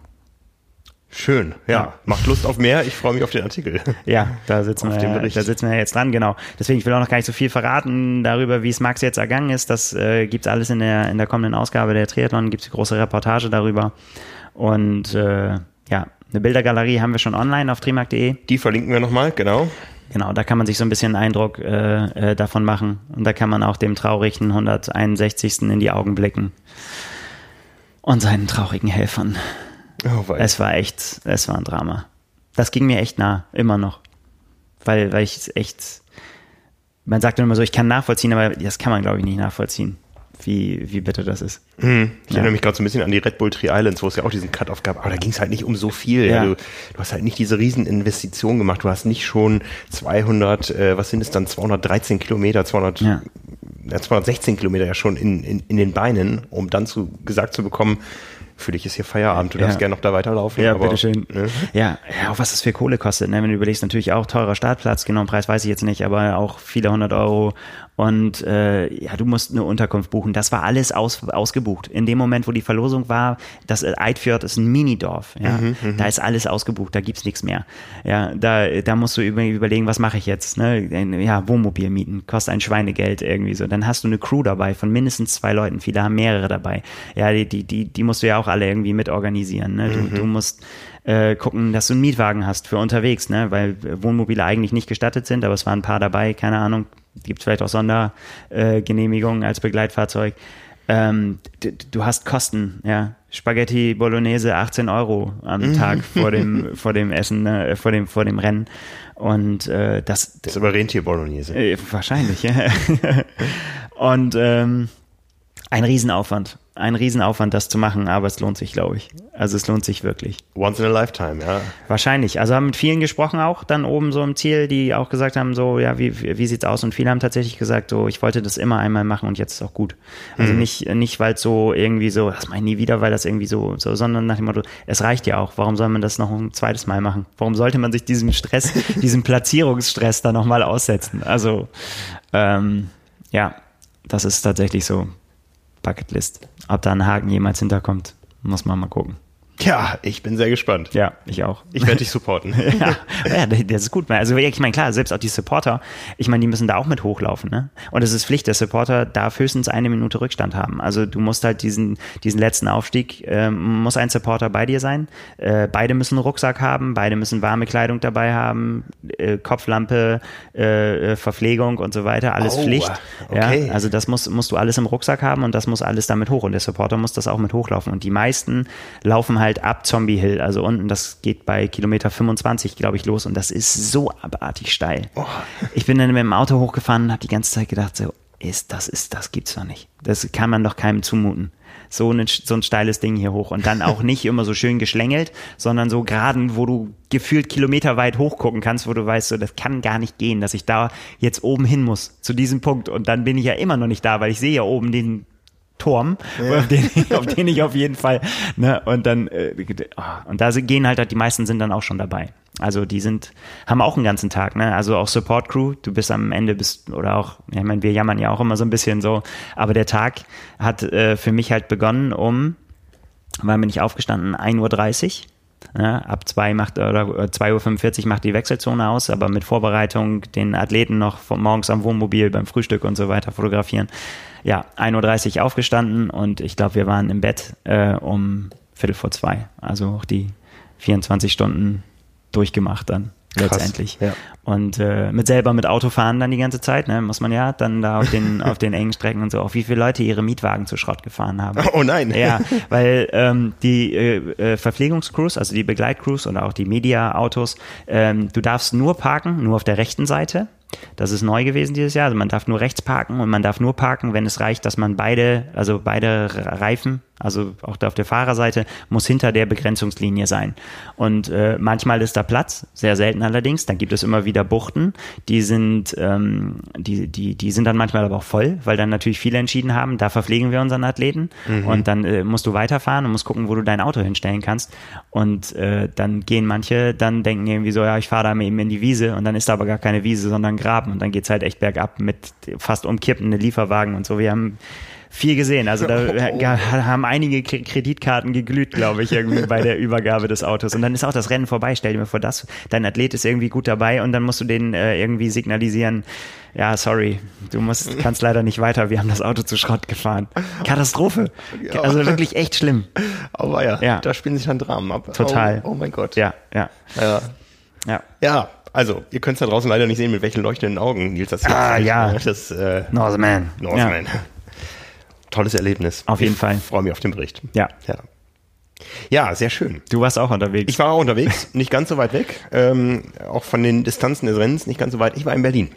Schön, ja. Ja. Macht Lust auf mehr. Ich freue mich auf den Artikel. Ja, da sitzen, Auf wir, da sitzen wir jetzt dran, genau. Deswegen, ich will auch noch gar nicht so viel verraten darüber, wie es Max jetzt ergangen ist. Das äh, gibt's alles in der, in der kommenden Ausgabe der Triathlon, gibt's eine große Reportage darüber. Und äh, ja, eine Bildergalerie haben wir schon online auf trimark.de. Die verlinken wir nochmal, genau. Genau, da kann man sich so ein bisschen einen Eindruck äh, äh, davon machen. Und da kann man auch dem traurigen 161. in die Augen blicken. Und seinen traurigen Helfern. Oh, weil Es war echt, es war ein Drama. Das ging mir echt nah, immer noch. Weil, weil ich es echt, man sagt immer so, ich kann nachvollziehen, aber das kann man, glaube ich, nicht nachvollziehen, wie, wie bitter das ist. Ich erinnere mich gerade so ein bisschen an die Red Bull Tree Islands, wo es ja auch diesen Cut-Off gab, aber da ging es halt nicht um so viel. Ja. Ja. Du, du hast halt nicht diese Rieseninvestition gemacht. Du hast nicht schon 200, äh, was sind es dann, 213 Kilometer, 200, Ja. ja. 216 Kilometer ja schon in, in, in den Beinen, um dann zu, gesagt zu bekommen, für dich ist hier Feierabend, du Ja. darfst gerne noch da weiterlaufen. Ja, aber, bitteschön. Ne? Ja, ja, auch was das für Kohle kostet, ne? wenn du überlegst, natürlich auch teurer Startplatz, genau, Preis weiß ich jetzt nicht, aber auch viele hundert Euro und äh, ja, du musst eine Unterkunft buchen. Das war alles aus, ausgebucht. In dem Moment, wo die Verlosung war, das äh, Eidfjord ist ein Minidorf, ja, da ist alles ausgebucht, da gibt's nichts mehr. Ja, da, da musst du über, überlegen, was mache ich jetzt? Ne? Ja, Wohnmobil mieten, kostet ein Schweinegeld irgendwie so. Dann hast du eine Crew dabei von mindestens zwei Leuten, viele haben mehrere dabei. Ja, die, die, die, die musst du ja auch alle irgendwie mitorganisieren. Ne? Du, du musst äh, gucken, dass du einen Mietwagen hast für unterwegs, ne? weil Wohnmobile eigentlich nicht gestattet sind, aber es waren ein paar dabei, keine Ahnung, gibt vielleicht auch Sondergenehmigungen äh, als Begleitfahrzeug. Ähm, du, hast Kosten, ja. Spaghetti Bolognese 18 Euro am mhm. Tag vor dem vor dem Essen, äh, vor dem vor dem Rennen und äh, das. Das ist aber Rentier Bolognese. Äh, wahrscheinlich, ja. und ähm, ein Riesenaufwand ein Riesenaufwand, das zu machen, aber es lohnt sich, glaube ich. Also es lohnt sich wirklich. Once in a lifetime, ja. Wahrscheinlich. Also haben mit vielen gesprochen auch, dann oben so im Ziel, die auch gesagt haben, so, ja, wie, wie sieht's aus? Und viele haben tatsächlich gesagt, so, ich wollte das immer einmal machen und jetzt ist auch gut. Also mhm. nicht, nicht, weil es so irgendwie so, das mache ich nie wieder, weil das irgendwie so, so, sondern nach dem Motto, es reicht ja auch. Warum soll man das noch ein zweites Mal machen? Warum sollte man sich diesem Stress, diesem Platzierungsstress da nochmal aussetzen? Also, ähm, ja, das ist tatsächlich so. Bucketlist. Ob da ein Haken jemals hinterkommt, muss man mal gucken. Ja, ich bin sehr gespannt. Ja, ich auch. Ich werde dich supporten. ja, ja, das ist gut. Also ich meine, klar, selbst auch die Supporter, ich meine, die müssen da auch mit hochlaufen. Ne? Und es ist Pflicht, der Supporter darf höchstens eine Minute Rückstand haben. Also du musst halt diesen, diesen letzten Aufstieg, äh, muss ein Supporter bei dir sein. Äh, beide müssen einen Rucksack haben, beide müssen warme Kleidung dabei haben, äh, Kopflampe, äh, Verpflegung und so weiter, alles oh, Pflicht. Okay. Ja? Also das muss, musst du alles im Rucksack haben und das muss alles damit hoch. Und der Supporter muss das auch mit hochlaufen. Und die meisten laufen halt halt ab Zombie Hill, also unten, das geht bei Kilometer 25, glaube ich, los und das ist so abartig steil. Oh. Ich bin dann mit dem Auto hochgefahren und habe die ganze Zeit gedacht, so, ist, das ist, das gibt's doch nicht. Das kann man doch keinem zumuten. So, ein, so ein steiles Ding hier hoch und dann auch nicht immer so schön geschlängelt, sondern so geraden, wo du gefühlt kilometerweit hochgucken kannst, wo du weißt, so, das kann gar nicht gehen, dass ich da jetzt oben hin muss, zu diesem Punkt und dann bin ich ja immer noch nicht da, weil ich sehe ja oben den Turm, ja. auf, den, auf, den, ich auf jeden Fall, ne, und dann, äh, oh, und da gehen halt, die meisten sind dann auch schon dabei. Also die sind, haben auch einen ganzen Tag, ne? Also auch Support Crew, du bist am Ende bist, oder auch, ich meine, wir jammern ja auch immer so ein bisschen so, aber der Tag hat äh, für mich halt begonnen um, wann bin ich aufgestanden? 1.30 Uhr. Ja, ab 2 macht oder 2.45 Uhr macht die Wechselzone aus, aber mit Vorbereitung den Athleten noch von morgens am Wohnmobil beim Frühstück und so weiter fotografieren ja, 1.30 Uhr aufgestanden und ich glaube, wir waren im Bett äh, um Viertel vor zwei. Also auch die 24 Stunden durchgemacht dann Krass, letztendlich. Ja. Und äh, mit selber mit Auto fahren dann die ganze Zeit, ne, muss man ja dann da auf den auf den engen Strecken und so, auch wie viele Leute ihre Mietwagen zu Schrott gefahren haben. Oh nein. Ja, weil ähm, die äh, äh Verpflegungscrews, also die Begleitcrews oder auch die Media-Autos, ähm, du darfst nur parken, nur auf der rechten Seite das ist neu gewesen dieses Jahr. Also man darf nur rechts parken und man darf nur parken, wenn es reicht, dass man beide, also beide Reifen also auch da auf der Fahrerseite, muss hinter der Begrenzungslinie sein. Und äh, manchmal ist da Platz, sehr selten allerdings. Dann gibt es immer wieder Buchten, die sind, ähm, die, die, die sind dann manchmal aber auch voll, weil dann natürlich viele entschieden haben, da verpflegen wir unseren Athleten mhm. und dann äh, musst du weiterfahren und musst gucken, wo du dein Auto hinstellen kannst. Und äh, dann gehen manche, dann denken irgendwie so, ja, ich fahre da eben in die Wiese und dann ist da aber gar keine Wiese, sondern Graben und dann geht's halt echt bergab mit fast umkippende Lieferwagen und so. Wir haben viel gesehen. Also da oh. haben einige Kreditkarten geglüht, glaube ich, irgendwie bei der Übergabe des Autos. Und dann ist auch das Rennen vorbei. Stell dir mal vor, das, dein Athlet ist irgendwie gut dabei und dann musst du den äh, irgendwie signalisieren, ja, sorry, du musst, kannst leider nicht weiter, wir haben das Auto zu Schrott gefahren. Katastrophe. Also wirklich echt schlimm. Aber ja, ja. da spielen sich dann Dramen ab. Total. Oh, oh mein Gott. Ja, ja. Ja. Ja. ja. Also, ihr könnt es da draußen leider nicht sehen, mit welchen leuchtenden Augen Nils das hier Ah, ja. Das, äh, Northman. Northman. Ja tolles Erlebnis. Auf jeden ich Fall. freue mich auf den Bericht. Ja. Ja. Ja, sehr schön. Du warst auch unterwegs. Ich war auch unterwegs, nicht ganz so weit weg. Ähm, auch von den Distanzen des Rennens nicht ganz so weit. Ich war in Berlin.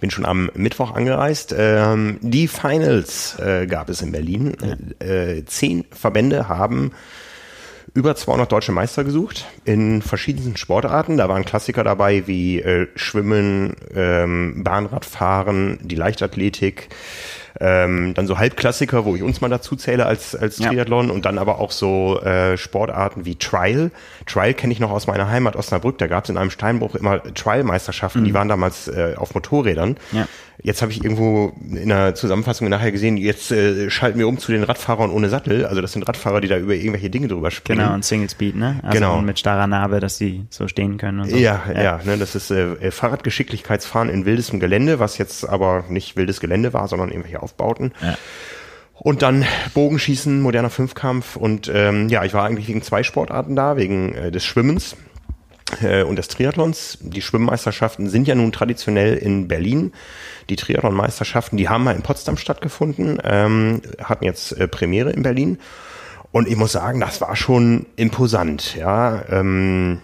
Bin schon am Mittwoch angereist. Ähm, die Finals äh, gab es in Berlin. Ja. Äh, zehn Verbände haben über 200 deutsche Meister gesucht in verschiedensten Sportarten. Da waren Klassiker dabei wie äh, Schwimmen, ähm, Bahnradfahren, die Leichtathletik, ähm, dann so Halbklassiker, wo ich uns mal dazu zähle als, als ja. Triathlon und dann aber auch so äh, Sportarten wie Trial. Trial kenne ich noch aus meiner Heimat Osnabrück. Da gab es in einem Steinbruch immer Trial-Meisterschaften, mhm. die waren damals äh, auf Motorrädern. Ja. Jetzt habe ich irgendwo in der Zusammenfassung nachher gesehen, jetzt äh, schalten wir um zu den Radfahrern ohne Sattel. Also das sind Radfahrer, die da über irgendwelche Dinge drüber springen. Genau, und Single Speed, ne? Also genau. mit starrer Narbe, dass die so stehen können und so. Ja, ja, ja ne, das ist äh, Fahrradgeschicklichkeitsfahren in wildestem Gelände, was jetzt aber nicht wildes Gelände war, sondern irgendwelche Aufbauten. Ja. Und dann Bogenschießen, moderner Fünfkampf und ähm, ja, ich war eigentlich wegen zwei Sportarten da, wegen äh, des Schwimmens äh, und des Triathlons. Die Schwimmmeisterschaften sind ja nun traditionell in Berlin. Die Triathlon-Meisterschaften, die haben mal in Potsdam stattgefunden, ähm, hatten jetzt äh, Premiere in Berlin. Und ich muss sagen, das war schon imposant. Ja, ähm,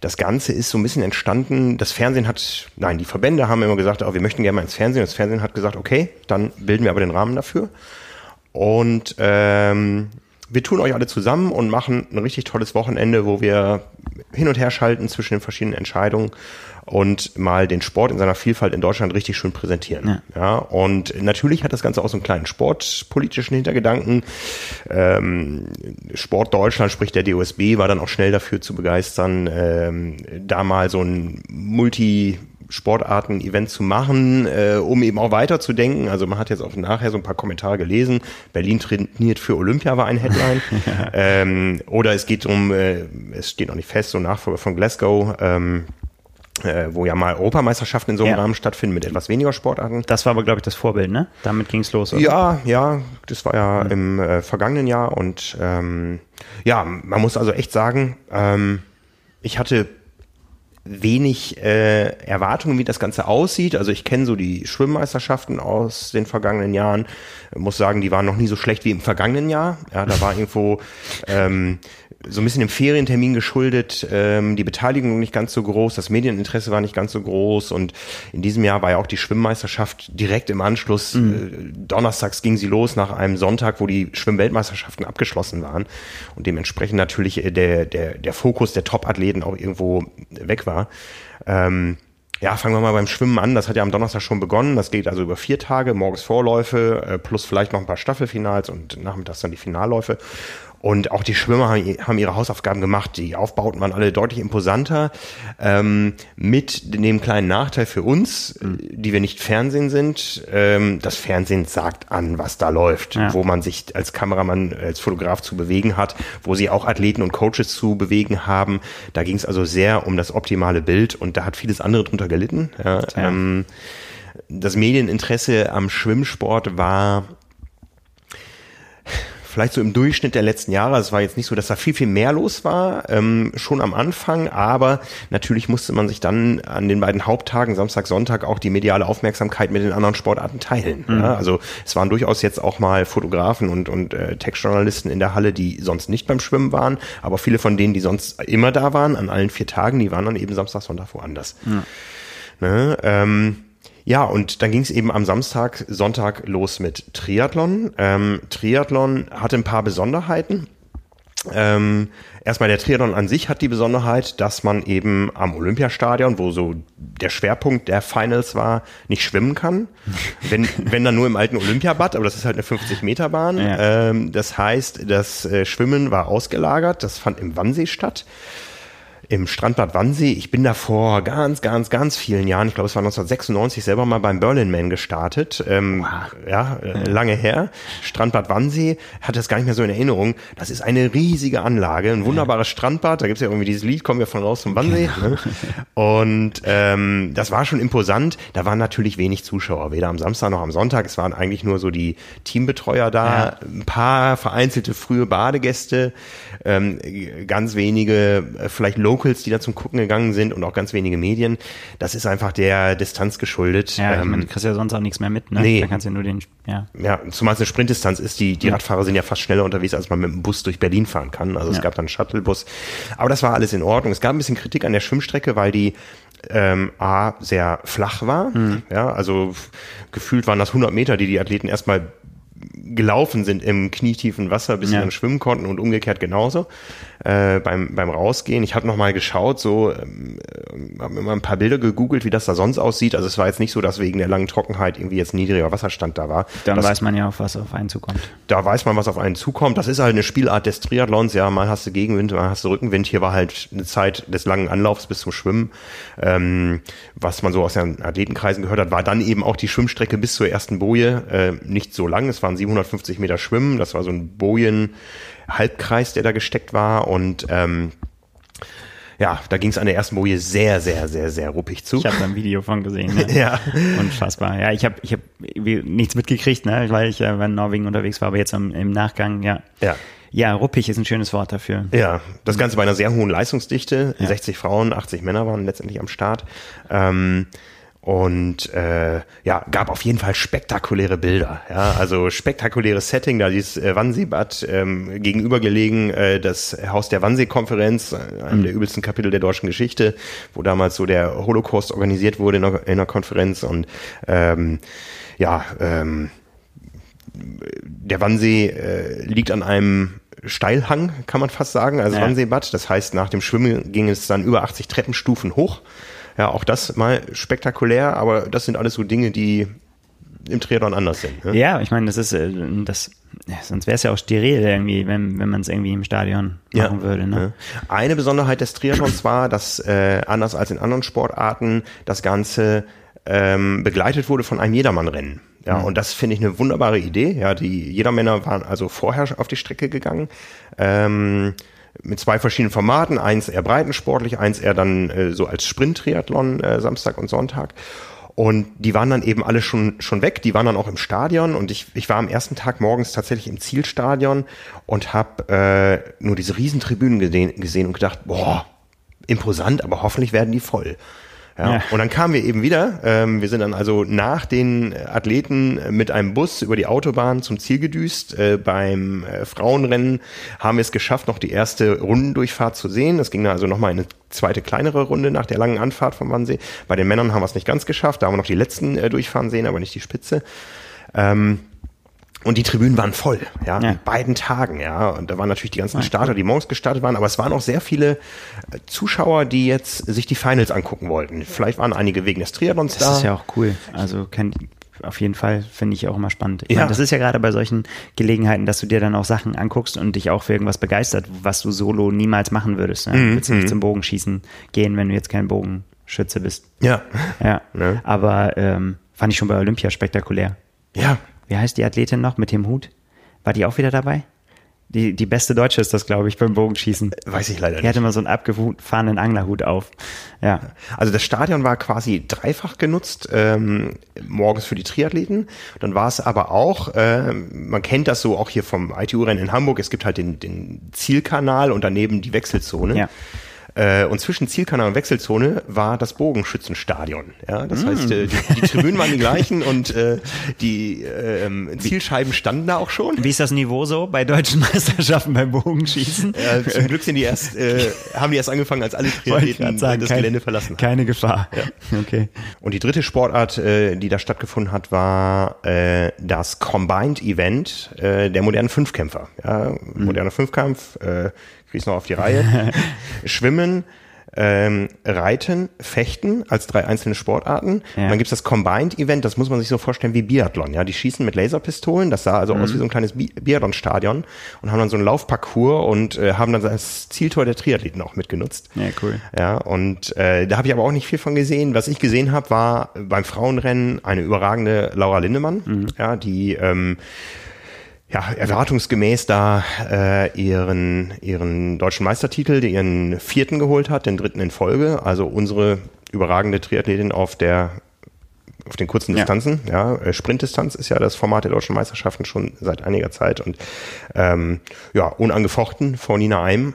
das Ganze ist so ein bisschen entstanden. Das Fernsehen hat, nein, die Verbände haben immer gesagt, oh, wir möchten gerne mal ins Fernsehen. Das Fernsehen hat gesagt, okay, dann bilden wir aber den Rahmen dafür. Und ähm, wir tun euch alle zusammen und machen ein richtig tolles Wochenende, wo wir hin und her schalten zwischen den verschiedenen Entscheidungen und mal den Sport in seiner Vielfalt in Deutschland richtig schön präsentieren. Ja. ja und natürlich hat das Ganze auch so einen kleinen sportpolitischen Hintergedanken. Ähm, Sport Deutschland, sprich der DOSB, war dann auch schnell dafür zu begeistern, ähm, da mal so ein Multi Sportarten-Event zu machen, äh, um eben auch weiterzudenken. Also man hat jetzt auch nachher so ein paar Kommentare gelesen. Berlin trainiert für Olympia war ein Headline. ähm, oder es geht um, äh, es steht noch nicht fest, so Nachfolger von Glasgow. Ähm, äh, wo ja mal Europameisterschaften in so einem ja. Rahmen stattfinden mit etwas weniger Sportarten. Das war aber, glaube ich, das Vorbild, ne? Damit ging es los. Oder? Ja, ja, das war ja mhm. im äh, vergangenen Jahr und ähm, ja, man muss also echt sagen, ähm, ich hatte wenig äh, Erwartungen, wie das Ganze aussieht. Also ich kenne so die Schwimmmeisterschaften aus den vergangenen Jahren. Muss sagen, die waren noch nie so schlecht wie im vergangenen Jahr. Ja, da war irgendwo ähm, so ein bisschen dem Ferientermin geschuldet, ähm, die Beteiligung nicht ganz so groß, das Medieninteresse war nicht ganz so groß und in diesem Jahr war ja auch die Schwimmmeisterschaft direkt im Anschluss. Mhm. Äh, donnerstags ging sie los nach einem Sonntag, wo die Schwimmweltmeisterschaften abgeschlossen waren und dementsprechend natürlich äh, der, der, der Fokus der Top-Athleten auch irgendwo weg war. Ähm, ja, fangen wir mal beim Schwimmen an. Das hat ja am Donnerstag schon begonnen. Das geht also über vier Tage, morgens Vorläufe, äh, plus vielleicht noch ein paar Staffelfinals und nachmittags dann die Finalläufe. Und auch die Schwimmer haben ihre Hausaufgaben gemacht. Die Aufbauten waren alle deutlich imposanter. Ähm, mit dem kleinen Nachteil für uns, mhm. die wir nicht Fernsehen sind. Ähm, das Fernsehen sagt an, was da läuft, ja. wo man sich als Kameramann, als Fotograf zu bewegen hat, wo sie auch Athleten und Coaches zu bewegen haben. Da ging es also sehr um das optimale Bild und da hat vieles andere drunter gelitten. Ja, ähm, das Medieninteresse am Schwimmsport war vielleicht so im Durchschnitt der letzten Jahre. Es war jetzt nicht so, dass da viel, viel mehr los war, ähm, schon am Anfang, aber natürlich musste man sich dann an den beiden Haupttagen, Samstag, Sonntag, auch die mediale Aufmerksamkeit mit den anderen Sportarten teilen. Mhm. Ja, also es waren durchaus jetzt auch mal Fotografen und, und äh, Textjournalisten in der Halle, die sonst nicht beim Schwimmen waren, aber viele von denen, die sonst immer da waren, an allen vier Tagen, die waren dann eben Samstag, Sonntag woanders. Mhm. Ne, ähm, ja, und dann ging es eben am Samstag, Sonntag los mit Triathlon. Ähm, Triathlon hatte ein paar Besonderheiten. Ähm, erstmal der Triathlon an sich hat die Besonderheit, dass man eben am Olympiastadion, wo so der Schwerpunkt der Finals war, nicht schwimmen kann. wenn, wenn dann nur im alten Olympiabad, aber das ist halt eine 50-Meter-Bahn. Ja. Ähm, das heißt, das äh, Schwimmen war ausgelagert, das fand im Wannsee statt im Strandbad Wannsee. Ich bin da vor ganz, ganz, ganz vielen Jahren, ich glaube es war 1996, selber mal beim Berlin Man gestartet. Ähm, wow. Ja, äh, lange her. Strandbad Wannsee, hatte das gar nicht mehr so in Erinnerung. Das ist eine riesige Anlage, ein wunderbares Strandbad. Da gibt's ja irgendwie dieses Lied, kommen wir von raus zum Wannsee. Genau. Ne? Und ähm, das war schon imposant. Da waren natürlich wenig Zuschauer, weder am Samstag noch am Sonntag. Es waren eigentlich nur so die Teambetreuer da, ja. ein paar vereinzelte frühe Badegäste, ähm, ganz wenige, äh, vielleicht Local Locals, die da zum Gucken gegangen sind und auch ganz wenige Medien. Das ist einfach der Distanz geschuldet. Ja, ich ähm, meine, du kriegst ja sonst auch nichts mehr mit, ne? Nee. Da kannst du ja nur den, ja. Ja, zumal es eine Sprintdistanz ist, die, die Radfahrer sind ja fast schneller unterwegs, als man mit dem Bus durch Berlin fahren kann. Also es gab dann einen Shuttlebus. Aber das war alles in Ordnung. Es gab ein bisschen Kritik an der Schwimmstrecke, weil die ähm, A, sehr flach war. Mhm. Ja, also gefühlt waren das 100 Meter, die die Athleten erstmal gelaufen sind im knietiefen Wasser, bis ja. sie dann schwimmen konnten und umgekehrt genauso äh, beim, beim Rausgehen. Ich habe noch mal geschaut, so ähm, habe mir mal ein paar Bilder gegoogelt, wie das da sonst aussieht. Also es war jetzt nicht so, dass wegen der langen Trockenheit irgendwie jetzt niedriger Wasserstand da war. Dann das, weiß man ja auch, was auf einen zukommt. Da weiß man, was auf einen zukommt. Das ist halt eine Spielart des Triathlons. Ja, mal hast du Gegenwind, mal hast du Rückenwind. Hier war halt eine Zeit des langen Anlaufs bis zum Schwimmen. Ähm, was man so aus den Athletenkreisen gehört hat, war dann eben auch die Schwimmstrecke bis zur ersten Boje äh, nicht so lang. Es waren 750 Meter Schwimmen. Das war so ein Bojen Halbkreis, der da gesteckt war und ähm, ja, da ging es an der ersten Boje sehr, sehr, sehr, sehr ruppig zu. Ich habe da ein Video von gesehen. Ne? ja. Unfassbar. Ja, ich habe ich hab nichts mitgekriegt, ne, weil ich äh, in Norwegen unterwegs war, aber jetzt im, im Nachgang, ja. Ja. Ja, ruppig ist ein schönes Wort dafür. Ja, das Ganze bei einer sehr hohen Leistungsdichte. Ja. 60 Frauen, 80 Männer waren letztendlich am Start. Ähm, und äh, ja, gab auf jeden Fall spektakuläre Bilder. Ja, also spektakuläres Setting, da dieses äh, Wannseebad ähm, gegenüber gelegen, äh, das Haus der Wannsee-Konferenz, äh, einem mhm. der übelsten Kapitel der deutschen Geschichte, wo damals so der Holocaust organisiert wurde in einer, in einer Konferenz und ähm, ja, ähm, der Wannsee äh, liegt an einem Steilhang, kann man fast sagen, also ja. Wannseebad. Das heißt, nach dem Schwimmen ging es dann über 80 Treppenstufen hoch. Ja, auch das mal spektakulär, aber das sind alles so Dinge, die im Triathlon anders sind. Ne? Ja, ich meine, das ist äh, das, sonst wäre es ja auch steril irgendwie, wenn, wenn man es irgendwie im Stadion machen ja, würde. Ne? Ja. Eine Besonderheit des Triathlons war, dass äh, anders als in anderen Sportarten das Ganze ähm, begleitet wurde von einem Jedermannrennen. Ja, mhm. und das finde ich eine wunderbare Idee. Ja, die Jedermänner waren also vorher auf die Strecke gegangen. Ähm, mit zwei verschiedenen Formaten, eins eher breitensportlich, eins eher dann äh, so als Sprint-Triathlon äh, Samstag und Sonntag. Und die waren dann eben alle schon, schon weg. Die waren dann auch im Stadion. Und ich, ich war am ersten Tag morgens tatsächlich im Zielstadion und habe äh, nur diese Riesentribünen gesehen, gesehen und gedacht, boah, imposant, aber hoffentlich werden die voll. Ja. ja. Und dann kamen wir eben wieder. Ähm, wir sind dann also nach den Athleten mit einem Bus über die Autobahn zum Ziel gedüst. Äh, beim äh, Frauenrennen haben wir es geschafft, noch die erste Rundendurchfahrt zu sehen. Das ging dann also nochmal eine zweite kleinere Runde nach der langen Anfahrt vom Wannsee. Bei den Männern haben wir es nicht ganz geschafft. Da haben wir noch die letzten äh, durchfahren sehen, aber nicht die Spitze. Ähm, und die Tribünen waren voll, ja, ja. beiden Tagen, ja. Und da waren natürlich die ganzen Starter, die morgens gestartet waren, aber es waren auch sehr viele äh, Zuschauer, die jetzt sich die Finals angucken wollten. Vielleicht waren einige wegen des Triathlons das da. Das ist ja auch cool. Also kann, auf jeden Fall finde ich auch immer spannend. Ich ja. meine, das ist ja gerade bei solchen Gelegenheiten, dass du dir dann auch Sachen anguckst und dich auch für irgendwas begeistert, was du solo niemals machen würdest. Ne? Mhm. Du würdest nicht mhm. zum Bogenschießen gehen, wenn du jetzt kein Bogenschütze bist. Ja. Ja. Ne? Aber ähm, fand ich schon bei Olympia spektakulär. Ja, wie heißt die Athletin noch mit dem Hut? War die auch wieder dabei? Die, die beste Deutsche ist das, glaube ich, beim Bogenschießen. Weiß ich leider nicht. Die hatte mal so einen abgefahrenen Anglerhut auf. Ja. Also das Stadion war quasi dreifach genutzt, ähm, morgens für die Triathleten. Dann war es aber auch, äh, man kennt das so auch hier vom ITU-Rennen in Hamburg, es gibt halt den, den Zielkanal und daneben die Wechselzone. Ja. Äh, und zwischen Zielkanal und Wechselzone war das Bogenschützenstadion. Ja, das mm. heißt, äh, die, die, Tribünen waren die gleichen und äh, die äh, Zielscheiben standen da auch schon. Wie ist das Niveau so bei deutschen Meisterschaften beim Bogenschießen? Äh, zum Glück sind die erst, äh, haben die erst angefangen, als alle Triathleten sagen, das Gelände verlassen haben. Keine Gefahr. Ja. Okay. Und die dritte Sportart, äh, die da stattgefunden hat, war äh, das Combined Event äh, der modernen Fünfkämpfer. Ja, mhm. moderner Fünfkampf, äh, krieg's noch auf die Reihe. Schwimmen, ähm, Reiten, Fechten als drei einzelne Sportarten. Ja. Und dann gibt's das Combined-Event, das muss man sich so vorstellen wie Biathlon. Ja, die schießen mit Laserpistolen, das sah also mhm. aus wie so ein kleines Bi Biathlon-Stadion und haben dann so einen Laufparcours und äh, haben dann das Zieltor der Triathleten auch mitgenutzt. Ja, cool. Ja, und äh, da habe ich aber auch nicht viel von gesehen. Was ich gesehen habe, war beim Frauenrennen eine überragende Laura Lindemann, mhm. ja, die ähm, ja, erwartungsgemäß da äh, ihren, ihren deutschen Meistertitel, ihren vierten geholt hat, den dritten in Folge. Also unsere überragende Triathletin auf der auf den kurzen Distanzen, ja, ja äh, Sprintdistanz ist ja das Format der deutschen Meisterschaften schon seit einiger Zeit und ähm, ja, unangefochten vor Nina Eim.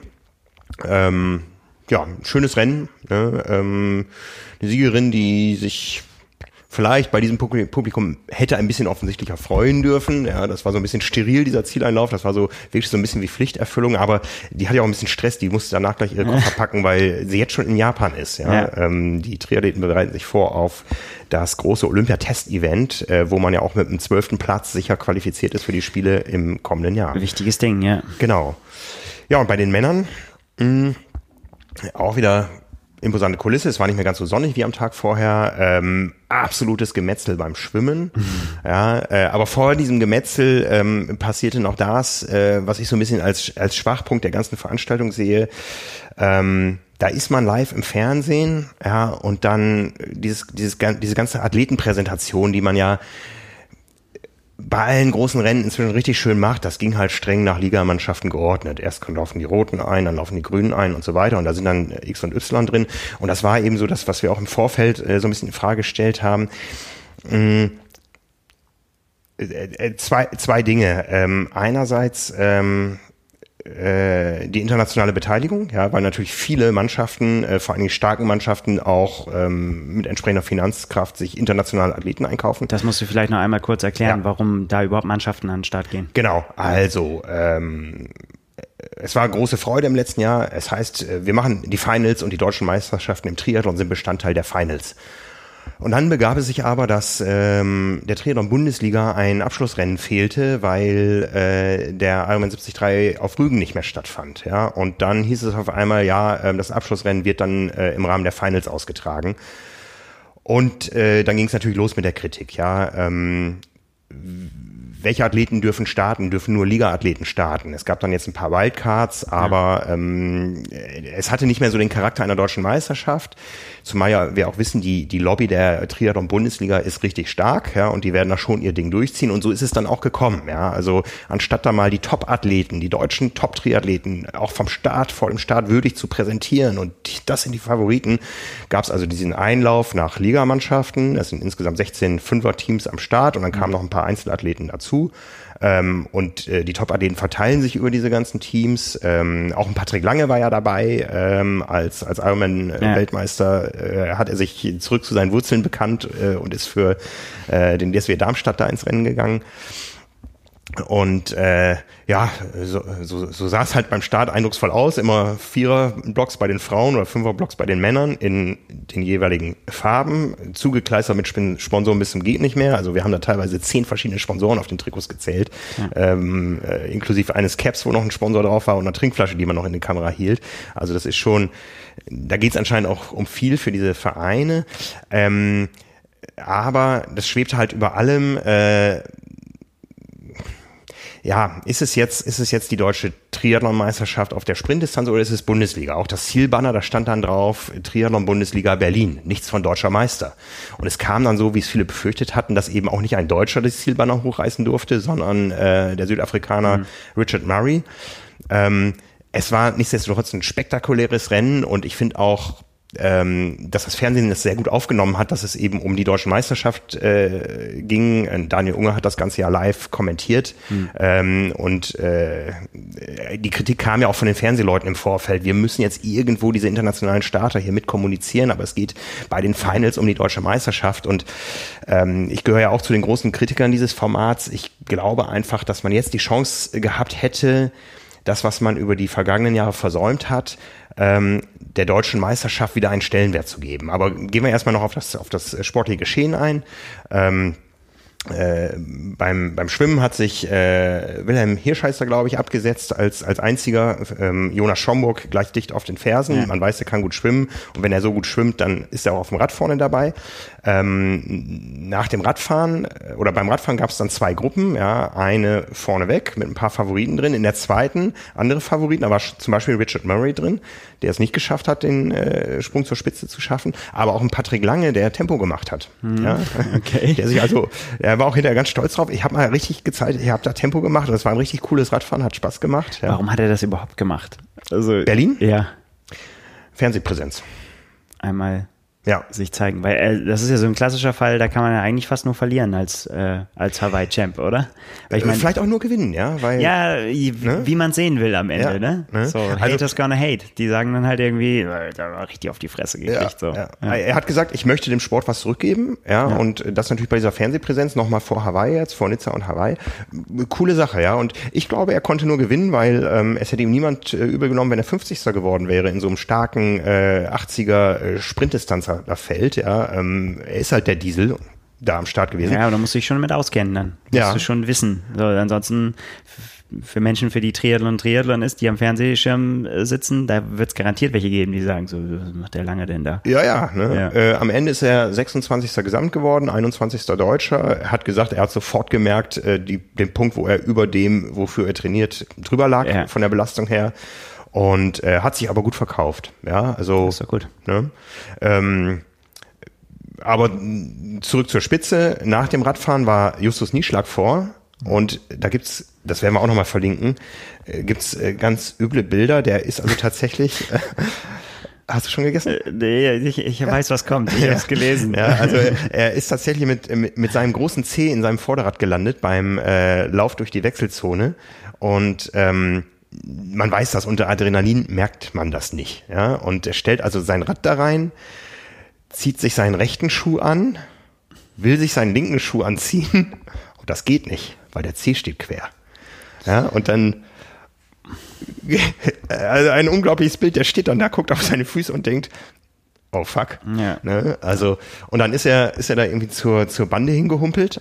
Ähm, ja, schönes Rennen. Ne? Ähm, eine Siegerin, die sich vielleicht bei diesem Publikum hätte ein bisschen offensichtlicher freuen dürfen. Ja, das war so ein bisschen steril, dieser Zieleinlauf. Das war so wirklich so ein bisschen wie Pflichterfüllung, aber die hat ja auch ein bisschen Stress. Die musste danach gleich ihre Koffer packen, weil sie jetzt schon in Japan ist. Ja, ja. Ähm, die Triathleten bereiten sich vor auf das große Olympiatest-Event, äh, wo man ja auch mit dem zwölften Platz sicher qualifiziert ist für die Spiele im kommenden Jahr. Wichtiges Ding, ja. Genau. Ja, und bei den Männern mh, auch wieder imposante Kulisse. Es war nicht mehr ganz so sonnig wie am Tag vorher. Ähm, absolutes Gemetzel beim Schwimmen. Mhm. Ja, äh, aber vor diesem Gemetzel ähm, passierte noch das, äh, was ich so ein bisschen als als Schwachpunkt der ganzen Veranstaltung sehe. Ähm, da ist man live im Fernsehen, ja, und dann dieses, dieses, diese ganze Athletenpräsentation, die man ja bei allen großen Rennen inzwischen richtig schön macht. Das ging halt streng nach Ligamannschaften geordnet. Erst laufen die Roten ein, dann laufen die Grünen ein und so weiter. Und da sind dann X und Y drin. Und das war eben so das, was wir auch im Vorfeld äh, so ein bisschen in Frage gestellt haben. Ähm, äh, zwei, zwei Dinge. Ähm, einerseits ähm, äh, die internationale Beteiligung, ja, weil natürlich viele Mannschaften, äh, vor allem die starken Mannschaften, auch ähm, mit entsprechender Finanzkraft sich internationale Athleten einkaufen. Das musst du vielleicht noch einmal kurz erklären, ja. warum da überhaupt Mannschaften an den Start gehen. Genau, also ähm, es war große Freude im letzten Jahr. Es heißt, äh, wir machen die Finals und die deutschen Meisterschaften im Triathlon sind Bestandteil der Finals. Und dann begab es sich aber, dass ähm, der Triathlon-Bundesliga ein Abschlussrennen fehlte, weil äh, der Ironman 73 auf Rügen nicht mehr stattfand. Ja, und dann hieß es auf einmal, ja, äh, das Abschlussrennen wird dann äh, im Rahmen der Finals ausgetragen. Und äh, dann ging es natürlich los mit der Kritik. Ja, ähm, welche Athleten dürfen starten, dürfen nur Liga-Athleten starten. Es gab dann jetzt ein paar Wildcards, aber ja. ähm, es hatte nicht mehr so den Charakter einer deutschen Meisterschaft. Zumal ja wir auch wissen, die, die Lobby der Triathlon-Bundesliga ist richtig stark, ja, und die werden da schon ihr Ding durchziehen. Und so ist es dann auch gekommen, ja. Also anstatt da mal die Top-Athleten, die deutschen Top-Triathleten auch vom Start, vor dem Start würdig zu präsentieren und das sind die Favoriten, gab es also diesen Einlauf nach Ligamannschaften. Es sind insgesamt 16 Fünfer-Teams am Start und dann kamen mhm. noch ein paar Einzelathleten dazu dazu. Ähm, und äh, die Top-Athleten verteilen sich über diese ganzen Teams. Ähm, auch ein Patrick Lange war ja dabei. Ähm, als als Ironman-Weltmeister äh, hat er sich zurück zu seinen Wurzeln bekannt äh, und ist für äh, den DSW Darmstadt da ins Rennen gegangen. Und äh, ja, so, so, so sah es halt beim Start eindrucksvoll aus. Immer Vierer-Blocks bei den Frauen oder Fünfer-Blocks bei den Männern in den jeweiligen Farben. Zugekleistert mit Sponsoren bis zum geht nicht mehr. Also wir haben da teilweise zehn verschiedene Sponsoren auf den Trikots gezählt. Ja. Ähm, äh, inklusive eines Caps, wo noch ein Sponsor drauf war und einer Trinkflasche, die man noch in die Kamera hielt. Also das ist schon, da geht es anscheinend auch um viel für diese Vereine. Ähm, aber das schwebt halt über allem. Äh, ja, ist es jetzt, ist es jetzt die deutsche Triathlon-Meisterschaft auf der Sprintdistanz oder ist es Bundesliga? Auch das Zielbanner, da stand dann drauf Triathlon-Bundesliga Berlin, nichts von deutscher Meister. Und es kam dann so, wie es viele befürchtet hatten, dass eben auch nicht ein Deutscher das Zielbanner hochreißen durfte, sondern äh, der Südafrikaner mhm. Richard Murray. Ähm, es war nichtsdestotrotz ein spektakuläres Rennen und ich finde auch ähm, dass das Fernsehen das sehr gut aufgenommen hat, dass es eben um die deutsche Meisterschaft äh, ging. Äh, Daniel Unger hat das ganze ja live kommentiert hm. ähm, und äh, die Kritik kam ja auch von den Fernsehleuten im Vorfeld. Wir müssen jetzt irgendwo diese internationalen Starter hier mit kommunizieren, aber es geht bei den Finals um die deutsche Meisterschaft und ähm, ich gehöre ja auch zu den großen Kritikern dieses Formats. Ich glaube einfach, dass man jetzt die Chance gehabt hätte, das, was man über die vergangenen Jahre versäumt hat, ähm, der deutschen Meisterschaft wieder einen Stellenwert zu geben. Aber gehen wir erstmal noch auf das, auf das sportliche Geschehen ein. Ähm, äh, beim, beim Schwimmen hat sich äh, Wilhelm Hirschheißer, glaube ich, abgesetzt als, als einziger. Ähm, Jonas Schomburg gleich dicht auf den Fersen. Ja. Man weiß, er kann gut schwimmen. Und wenn er so gut schwimmt, dann ist er auch auf dem Rad vorne dabei. Ähm, nach dem Radfahren äh, oder beim Radfahren gab es dann zwei Gruppen. Ja, eine vorneweg mit ein paar Favoriten drin. In der zweiten andere Favoriten, da war zum Beispiel Richard Murray drin, der es nicht geschafft hat, den äh, Sprung zur Spitze zu schaffen. Aber auch ein Patrick Lange, der Tempo gemacht hat. Hm, ja, okay. Der sich also, er war auch hinterher ganz stolz drauf. Ich habe mal richtig gezeigt, ich habe da Tempo gemacht und es war ein richtig cooles Radfahren, hat Spaß gemacht. Ja. Warum hat er das überhaupt gemacht? Also Berlin? Ja. Fernsehpräsenz. Einmal ja. sich zeigen. Weil äh, das ist ja so ein klassischer Fall, da kann man ja eigentlich fast nur verlieren als, äh, als Hawaii-Champ, oder? Weil ich mein, Vielleicht auch nur gewinnen, ja? Weil, ja, ne? wie man sehen will am Ende, ja, ne? ne? So, also, haters gonna hate. Die sagen dann halt irgendwie, äh, da war richtig auf die Fresse gekriegt. Ja, so. Ja. Er hat gesagt, ich möchte dem Sport was zurückgeben, ja, und das natürlich bei dieser Fernsehpräsenz nochmal vor Hawaii jetzt, vor Nizza und Hawaii. Coole Sache, ja. Und ich glaube, er konnte nur gewinnen, weil ähm, es hätte ihm niemand äh, übergenommen, wenn er 50. geworden wäre in so einem starken äh, 80er äh, Sprintdistanzer-Feld, ja ähm, er ist halt der Diesel da am Start gewesen. Ja, aber da musst du dich schon mit auskennen dann. Ja. Musst du schon wissen. So, ansonsten für Menschen, für die Triathlon Triathlon ist, die am Fernsehschirm äh, sitzen, da wird es garantiert welche geben, die sagen, so, was macht der lange denn da? Ja, ja. Ne? ja. Äh, am Ende ist er 26. Gesamt geworden, 21. Deutscher. Er hat gesagt, er hat sofort gemerkt, äh, die, den Punkt, wo er über dem, wofür er trainiert, drüber lag, ja. von der Belastung her. Und äh, hat sich aber gut verkauft. Ja, also. Das ist doch gut. Ne? Ähm, aber zurück zur Spitze. Nach dem Radfahren war Justus Nieschlag vor. Und da gibt's, das werden wir auch nochmal verlinken, äh, gibt's äh, ganz üble Bilder. Der ist also tatsächlich. Äh, hast du schon gegessen? Nee, ich, ich weiß, was kommt. Ich ja. habe es gelesen. Ja, also er ist tatsächlich mit, mit, mit seinem großen C in seinem Vorderrad gelandet beim äh, Lauf durch die Wechselzone. Und ähm, man weiß das, unter Adrenalin merkt man das nicht. Ja? Und er stellt also sein Rad da rein, zieht sich seinen rechten Schuh an, will sich seinen linken Schuh anziehen und das geht nicht, weil der C steht quer. Ja, und dann also ein unglaubliches Bild, der steht dann da, guckt auf seine Füße und denkt, oh fuck. Ja. Ne? Also, und dann ist er, ist er da irgendwie zur, zur Bande hingehumpelt,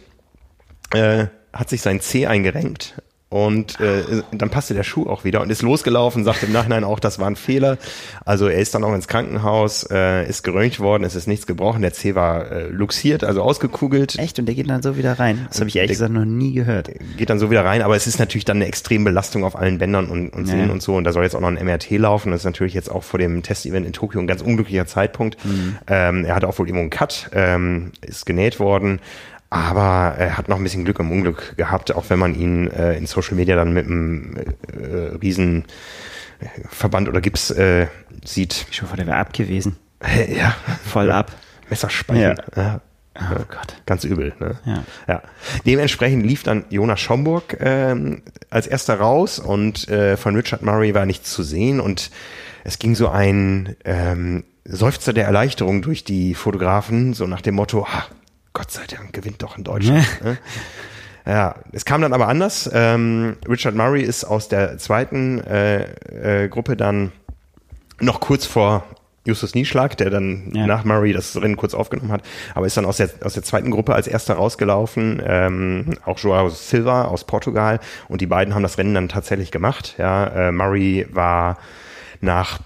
äh, hat sich sein C eingerenkt und äh, dann passte der Schuh auch wieder und ist losgelaufen, sagt im Nachhinein auch, das war ein Fehler. Also er ist dann auch ins Krankenhaus, äh, ist geröntgt worden, es ist nichts gebrochen, der C war äh, luxiert, also ausgekugelt. Echt? Und der geht dann so wieder rein? Das habe ich ehrlich der gesagt noch nie gehört. Geht dann so wieder rein, aber es ist natürlich dann eine extreme Belastung auf allen Bändern und, und Sehnen ja. und so. Und da soll jetzt auch noch ein MRT laufen. Das ist natürlich jetzt auch vor dem Testevent in Tokio ein ganz unglücklicher Zeitpunkt. Mhm. Ähm, er hatte auch wohl irgendwo einen Cut, ähm, ist genäht worden. Aber er hat noch ein bisschen Glück im Unglück gehabt, auch wenn man ihn äh, in Social Media dann mit einem äh, riesen Verband oder Gips äh, sieht. Ich hoffe, der wäre ab gewesen. ja. Voll ab. Messerspeichen. Ja. ja. Oh Gott. Ganz übel. Ne? Ja. ja. Dementsprechend lief dann Jonas Schomburg ähm, als erster raus und äh, von Richard Murray war nichts zu sehen und es ging so ein ähm, Seufzer der Erleichterung durch die Fotografen, so nach dem Motto, ah, Gott sei Dank gewinnt doch in Deutschland. ne? Ja, es kam dann aber anders. Ähm, Richard Murray ist aus der zweiten äh, äh, Gruppe dann noch kurz vor Justus Nieschlag, der dann ja. nach Murray das Rennen kurz aufgenommen hat, aber ist dann aus der, aus der zweiten Gruppe als erster rausgelaufen. Ähm, auch Joao Silva aus Portugal und die beiden haben das Rennen dann tatsächlich gemacht. Ja, äh, Murray war nach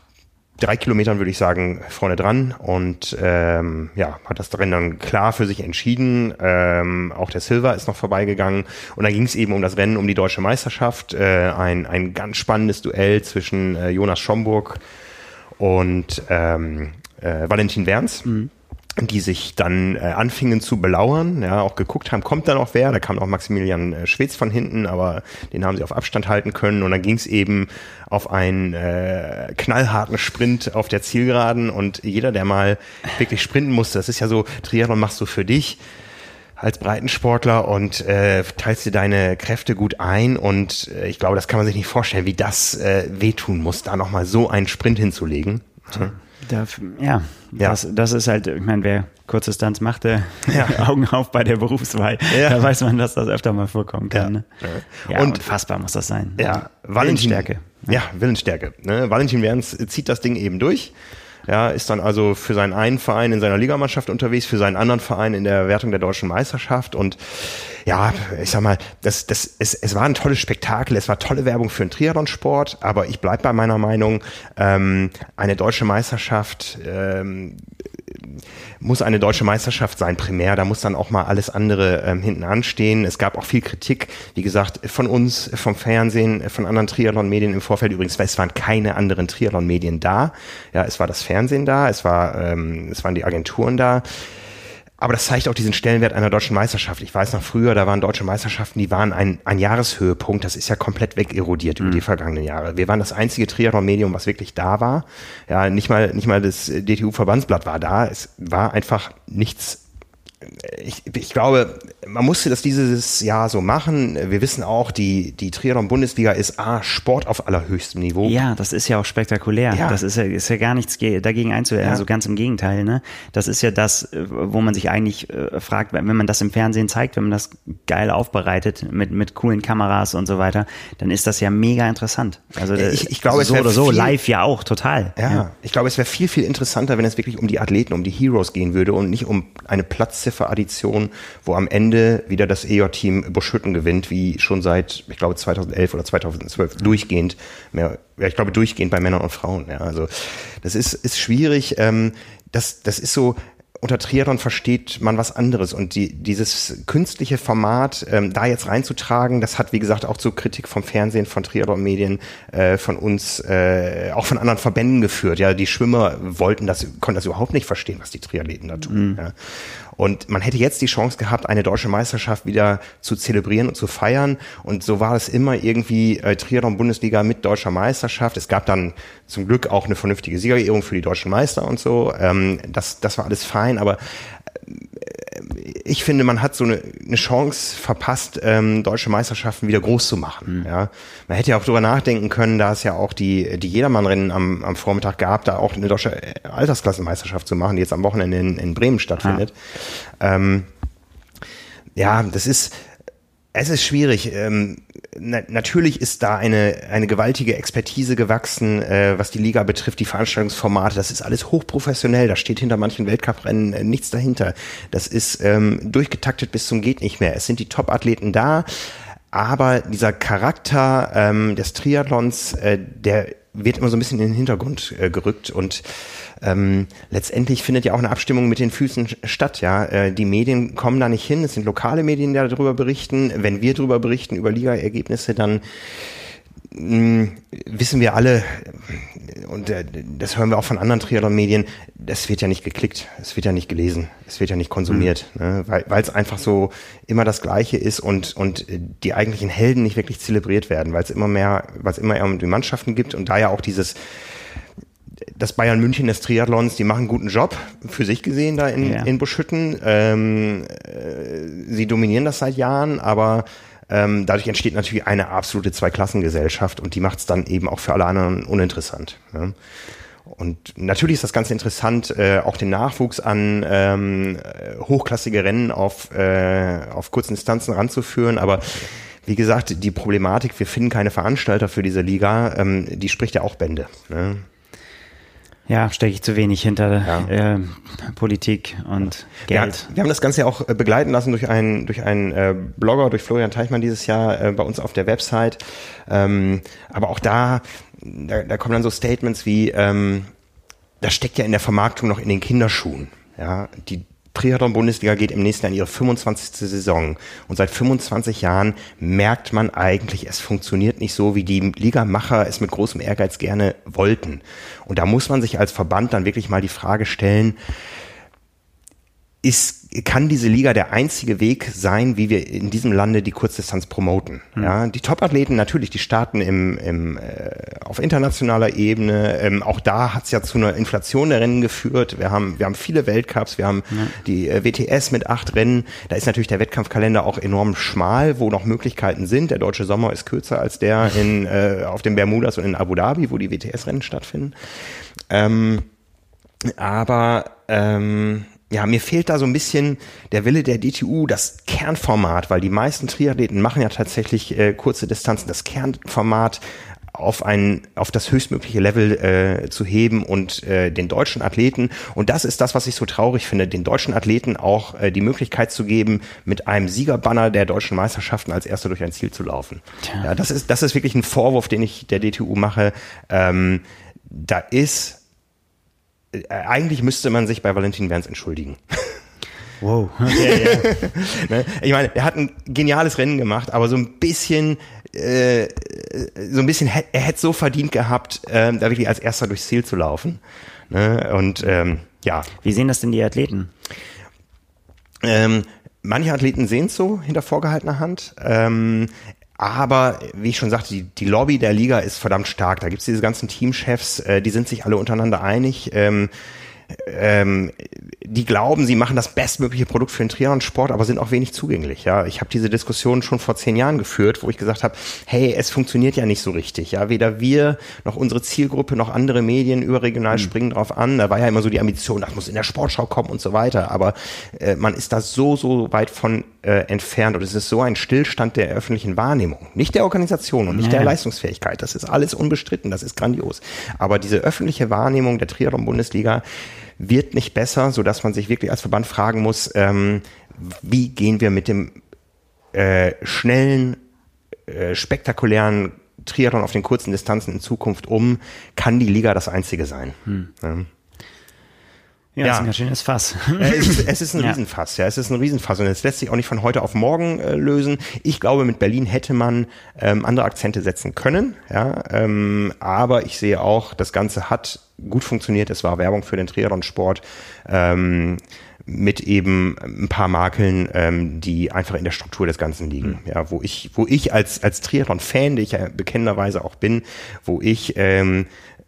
drei Kilometern, würde ich sagen, vorne dran und ähm, ja, hat das Rennen dann klar für sich entschieden. Ähm, auch der Silver ist noch vorbeigegangen und dann ging es eben um das Rennen um die deutsche Meisterschaft. Äh, ein, ein ganz spannendes Duell zwischen äh, Jonas Schomburg und ähm, äh, Valentin Werns. Mhm die sich dann äh, anfingen zu belauern, ja, auch geguckt haben, kommt da noch wer? Da kam auch Maximilian äh, Schwetz von hinten, aber den haben sie auf Abstand halten können und dann ging es eben auf einen äh, knallharten Sprint auf der Zielgeraden und jeder, der mal wirklich sprinten musste, das ist ja so, Triathlon machst du für dich als Breitensportler und äh, teilst dir deine Kräfte gut ein und äh, ich glaube, das kann man sich nicht vorstellen, wie das äh, wehtun muss, da nochmal so einen Sprint hinzulegen. Mhm. Da, ja, ja. Das, das ist halt, ich meine, wer Kurzdistanz macht, der ja. Augen auf bei der Berufswahl. Ja. Da weiß man, dass das öfter mal vorkommen kann. Ne? Ja, und unfassbar muss das sein. Ja, Willensstärke. Ja, Willensstärke. Ne? Valentin Werns zieht das Ding eben durch. Ja, ist dann also für seinen einen Verein in seiner Ligamannschaft unterwegs, für seinen anderen Verein in der Wertung der deutschen Meisterschaft. Und ja, ich sag mal, das, das, es, es war ein tolles Spektakel, es war tolle Werbung für den Triathlonsport, aber ich bleib bei meiner Meinung, ähm, eine deutsche Meisterschaft ähm, muss eine deutsche Meisterschaft sein, primär. Da muss dann auch mal alles andere ähm, hinten anstehen. Es gab auch viel Kritik, wie gesagt, von uns, vom Fernsehen, von anderen Triathlon-Medien im Vorfeld. Übrigens, es waren keine anderen Triathlon-Medien da. Ja, es war das Fernsehen da, es war, ähm, es waren die Agenturen da. Aber das zeigt auch diesen Stellenwert einer deutschen Meisterschaft. Ich weiß noch früher, da waren deutsche Meisterschaften, die waren ein, ein Jahreshöhepunkt. Das ist ja komplett wegerodiert mhm. über die vergangenen Jahre. Wir waren das einzige Triathlon-Medium, was wirklich da war. Ja, nicht mal, nicht mal das DTU-Verbandsblatt war da. Es war einfach nichts ich, ich glaube, man musste das dieses Jahr so machen. Wir wissen auch, die, die Triathlon-Bundesliga ist A, Sport auf allerhöchstem Niveau. Ja, das ist ja auch spektakulär. Ja. Das ist ja, ist ja gar nichts dagegen einzuwenden. Ja. Also ganz im Gegenteil. Ne? Das ist ja das, wo man sich eigentlich äh, fragt, wenn man das im Fernsehen zeigt, wenn man das geil aufbereitet mit, mit coolen Kameras und so weiter, dann ist das ja mega interessant. Also ich, ich glaube, so es oder so, viel, live ja auch, total. Ja, ja. ich glaube, es wäre viel, viel interessanter, wenn es wirklich um die Athleten, um die Heroes gehen würde und nicht um eine Platzziffer-Addition, wo am Ende wieder das EJ-Team Buschhütten gewinnt, wie schon seit, ich glaube, 2011 oder 2012 durchgehend, mehr, ja, ich glaube, durchgehend bei Männern und Frauen. Ja, also das ist, ist schwierig. Ähm, das, das ist so, unter Triathlon versteht man was anderes und die, dieses künstliche Format ähm, da jetzt reinzutragen, das hat wie gesagt auch zu Kritik vom Fernsehen, von Triathlon-Medien, äh, von uns, äh, auch von anderen Verbänden geführt. Ja, die Schwimmer wollten das, konnten das überhaupt nicht verstehen, was die Triathleten da tun. Mhm. Ja. Und man hätte jetzt die Chance gehabt, eine deutsche Meisterschaft wieder zu zelebrieren und zu feiern. Und so war es immer irgendwie äh, Triathlon-Bundesliga mit deutscher Meisterschaft. Es gab dann zum Glück auch eine vernünftige Siegerehrung für die deutschen Meister und so. Ähm, das, das war alles fein, aber ich finde, man hat so eine, eine Chance verpasst, ähm, deutsche Meisterschaften wieder groß zu machen. Mhm. Ja, man hätte ja auch drüber nachdenken können, da es ja auch die die Jedermannrennen am, am Vormittag gab, da auch eine deutsche Altersklassenmeisterschaft zu machen, die jetzt am Wochenende in, in Bremen stattfindet. Ja. Ähm, ja, das ist es ist schwierig. Ähm, na, natürlich ist da eine, eine gewaltige Expertise gewachsen, äh, was die Liga betrifft, die Veranstaltungsformate. Das ist alles hochprofessionell. Da steht hinter manchen Weltcuprennen äh, nichts dahinter. Das ist ähm, durchgetaktet bis zum geht nicht mehr. Es sind die Top-Athleten da. Aber dieser Charakter ähm, des Triathlons, äh, der wird immer so ein bisschen in den Hintergrund äh, gerückt und ähm, letztendlich findet ja auch eine Abstimmung mit den Füßen statt. Ja, äh, die Medien kommen da nicht hin. Es sind lokale Medien, die darüber berichten. Wenn wir darüber berichten über Liga-Ergebnisse, dann wissen wir alle, und äh, das hören wir auch von anderen Triathlon-Medien, das wird ja nicht geklickt, es wird ja nicht gelesen, es wird ja nicht konsumiert, mhm. ne? weil es einfach so immer das Gleiche ist und, und die eigentlichen Helden nicht wirklich zelebriert werden, weil es immer mehr, weil es immer eher um die Mannschaften gibt und da ja auch dieses das Bayern München des Triathlons, die machen einen guten Job für sich gesehen da in, ja. in Buschütten. Ähm, äh, sie dominieren das seit Jahren, aber ähm, dadurch entsteht natürlich eine absolute Zweiklassengesellschaft und die macht es dann eben auch für alle anderen uninteressant. Ne? Und natürlich ist das ganz interessant, äh, auch den Nachwuchs an ähm, hochklassige Rennen auf, äh, auf kurzen Distanzen ranzuführen, aber wie gesagt, die Problematik, wir finden keine Veranstalter für diese Liga, ähm, die spricht ja auch Bände. Ne? Ja, stecke ich zu wenig hinter ja. äh, Politik und Geld. Ja, wir haben das Ganze ja auch äh, begleiten lassen durch einen, durch einen äh, Blogger, durch Florian Teichmann dieses Jahr äh, bei uns auf der Website. Ähm, aber auch da, da, da kommen dann so Statements wie, ähm, das steckt ja in der Vermarktung noch in den Kinderschuhen. Ja, die Triathlon-Bundesliga geht im nächsten Jahr in ihre 25. Saison. Und seit 25 Jahren merkt man eigentlich, es funktioniert nicht so, wie die Ligamacher es mit großem Ehrgeiz gerne wollten. Und da muss man sich als Verband dann wirklich mal die Frage stellen, ist, kann diese Liga der einzige Weg sein, wie wir in diesem Lande die Kurzdistanz promoten. Mhm. Ja, die Top-Athleten natürlich, die starten im, im, äh, auf internationaler Ebene. Ähm, auch da hat es ja zu einer Inflation der Rennen geführt. Wir haben, wir haben viele Weltcups, wir haben mhm. die äh, WTS mit acht Rennen. Da ist natürlich der Wettkampfkalender auch enorm schmal, wo noch Möglichkeiten sind. Der deutsche Sommer ist kürzer als der in, äh, auf den Bermudas und in Abu Dhabi, wo die WTS-Rennen stattfinden. Ähm, aber ähm, ja, mir fehlt da so ein bisschen der Wille der DTU, das Kernformat, weil die meisten Triathleten machen ja tatsächlich äh, kurze Distanzen, das Kernformat auf ein auf das höchstmögliche Level äh, zu heben und äh, den deutschen Athleten. Und das ist das was ich so traurig finde den deutschen Athleten auch äh, die Möglichkeit zu geben mit einem Siegerbanner der deutschen Meisterschaften als erster durch ein Ziel zu laufen. Tja. ja das ist das ist wirklich ein Vorwurf den ich der DTU mache. Ähm, da ist eigentlich müsste man sich bei Valentin Werns entschuldigen. Wow. Okay, ja. ne? Ich meine, er hat ein geniales Rennen gemacht, aber so ein bisschen, äh, so ein bisschen, er hätte so verdient gehabt, äh, da wirklich als erster durchs Ziel zu laufen. Ne? Und ähm, ja. Wie sehen das denn die Athleten? Ähm, manche Athleten sehen es so hinter vorgehaltener Hand. Ähm, aber wie ich schon sagte, die, die Lobby der Liga ist verdammt stark. Da gibt's diese ganzen Teamchefs, äh, die sind sich alle untereinander einig. Ähm, ähm, die glauben, sie machen das bestmögliche Produkt für den Triathlon-Sport, aber sind auch wenig zugänglich. Ja, ich habe diese Diskussion schon vor zehn Jahren geführt, wo ich gesagt habe, hey, es funktioniert ja nicht so richtig. Ja, weder wir noch unsere Zielgruppe noch andere Medien überregional mhm. springen drauf an. Da war ja immer so die Ambition, das muss in der Sportschau kommen und so weiter. Aber äh, man ist da so so weit von äh, entfernt und es ist so ein Stillstand der öffentlichen Wahrnehmung, nicht der Organisation und nicht ja. der Leistungsfähigkeit. Das ist alles unbestritten, das ist grandios. Aber diese öffentliche Wahrnehmung der Triathlon-Bundesliga wird nicht besser, so dass man sich wirklich als Verband fragen muss, ähm, wie gehen wir mit dem äh, schnellen, äh, spektakulären Triathlon auf den kurzen Distanzen in Zukunft um? Kann die Liga das einzige sein? Hm. Ja. Ja, ja. ist ein ganz schönes Fass. Es ist, es ist ein ja. Riesenfass, ja, es ist ein Riesenfass und es lässt sich auch nicht von heute auf morgen äh, lösen. Ich glaube, mit Berlin hätte man ähm, andere Akzente setzen können, ja, ähm, aber ich sehe auch, das Ganze hat gut funktioniert. Es war Werbung für den Triathlon-Sport. Ähm, mit eben ein paar Makeln, ähm, die einfach in der Struktur des Ganzen liegen. Mhm. Ja, wo ich, wo ich als als Triathlon-Fan, der ich ja bekennenderweise auch bin, wo ich ähm,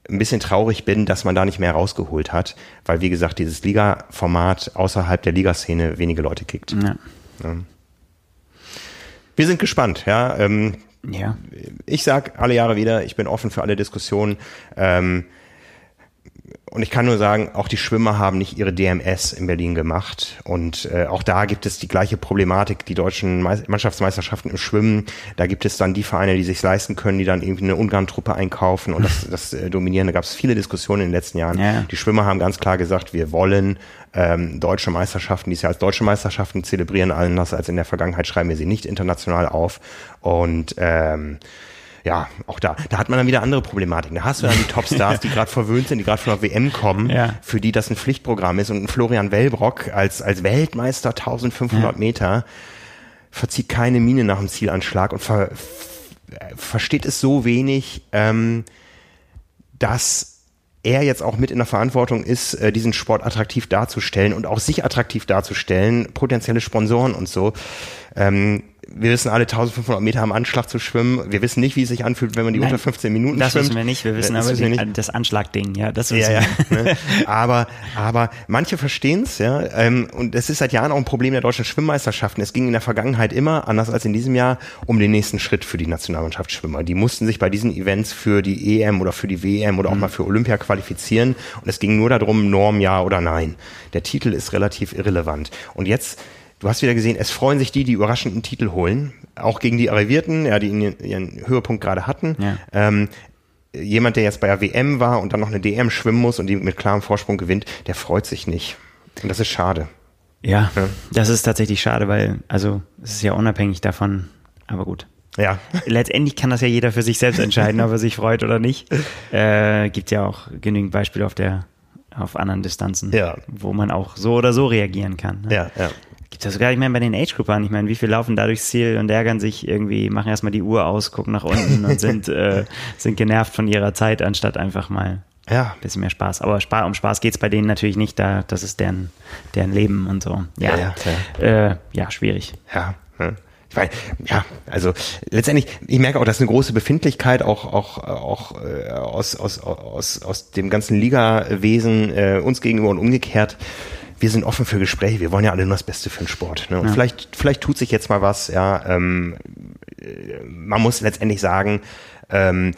ein bisschen traurig bin, dass man da nicht mehr rausgeholt hat, weil wie gesagt, dieses Liga-Format außerhalb der Ligaszene wenige Leute kickt. Ja. Ja. Wir sind gespannt, ja. Ähm, ja. Ich sag alle Jahre wieder, ich bin offen für alle Diskussionen. Ähm, und ich kann nur sagen, auch die Schwimmer haben nicht ihre DMS in Berlin gemacht. Und äh, auch da gibt es die gleiche Problematik, die deutschen Mannschaftsmeisterschaften im Schwimmen. Da gibt es dann die Vereine, die sich leisten können, die dann irgendwie eine Ungarn-Truppe einkaufen und das, das äh, dominieren. Da gab es viele Diskussionen in den letzten Jahren. Ja. Die Schwimmer haben ganz klar gesagt, wir wollen ähm, deutsche Meisterschaften, die es ja als deutsche Meisterschaften zelebrieren, anders als in der Vergangenheit schreiben wir sie nicht international auf. Und ähm, ja, auch da, da hat man dann wieder andere Problematiken. Da hast du dann die Topstars, die gerade verwöhnt sind, die gerade von der WM kommen, ja. für die das ein Pflichtprogramm ist und Florian Wellbrock als, als Weltmeister 1500 ja. Meter verzieht keine Miene nach dem Zielanschlag und ver, versteht es so wenig, ähm, dass er jetzt auch mit in der Verantwortung ist, äh, diesen Sport attraktiv darzustellen und auch sich attraktiv darzustellen, potenzielle Sponsoren und so. Ähm, wir wissen alle 1500 Meter am Anschlag zu schwimmen. Wir wissen nicht, wie es sich anfühlt, wenn man die Nein, unter 15 Minuten das schwimmt. Das wissen wir nicht. Wir wissen das aber wissen die, das Anschlagding, ja, das wissen ja, ja, ne? Aber, aber manche verstehen es, ja. Ähm, und es ist seit Jahren auch ein Problem der deutschen Schwimmmeisterschaften. Es ging in der Vergangenheit immer, anders als in diesem Jahr, um den nächsten Schritt für die Nationalmannschaftsschwimmer. Die mussten sich bei diesen Events für die EM oder für die WM oder auch mhm. mal für Olympia qualifizieren. Und es ging nur darum, Norm ja oder nein. Der Titel ist relativ irrelevant. Und jetzt Du hast wieder gesehen, es freuen sich die, die überraschenden Titel holen, auch gegen die Arrivierten, ja, die ihren Höhepunkt gerade hatten. Ja. Ähm, jemand, der jetzt bei der WM war und dann noch eine DM schwimmen muss und die mit klarem Vorsprung gewinnt, der freut sich nicht. Und das ist schade. Ja, ja, das ist tatsächlich schade, weil, also, es ist ja unabhängig davon, aber gut. Ja. Letztendlich kann das ja jeder für sich selbst entscheiden, ob er sich freut oder nicht. Äh, gibt ja auch genügend Beispiele auf der, auf anderen Distanzen, ja. wo man auch so oder so reagieren kann. Ne? Ja, ja gibt das sogar, ich meine, bei den Age-Groupern, ich meine, wie viele laufen da durchs Ziel und ärgern sich irgendwie, machen erstmal die Uhr aus, gucken nach unten und sind, äh, sind genervt von ihrer Zeit, anstatt einfach mal ja. ein bisschen mehr Spaß. Aber Spaß, um Spaß geht es bei denen natürlich nicht, da, das ist deren, deren Leben und so. Ja, ja, ja. Äh, ja schwierig. Ja. Ich meine, ja, also letztendlich, ich merke auch, dass eine große Befindlichkeit auch auch auch äh, aus aus aus aus dem ganzen Liga-Wesen äh, uns gegenüber und umgekehrt wir sind offen für Gespräche, wir wollen ja alle nur das Beste für den Sport. Ne? Und ja. vielleicht, vielleicht tut sich jetzt mal was, ja. Ähm, man muss letztendlich sagen, ähm,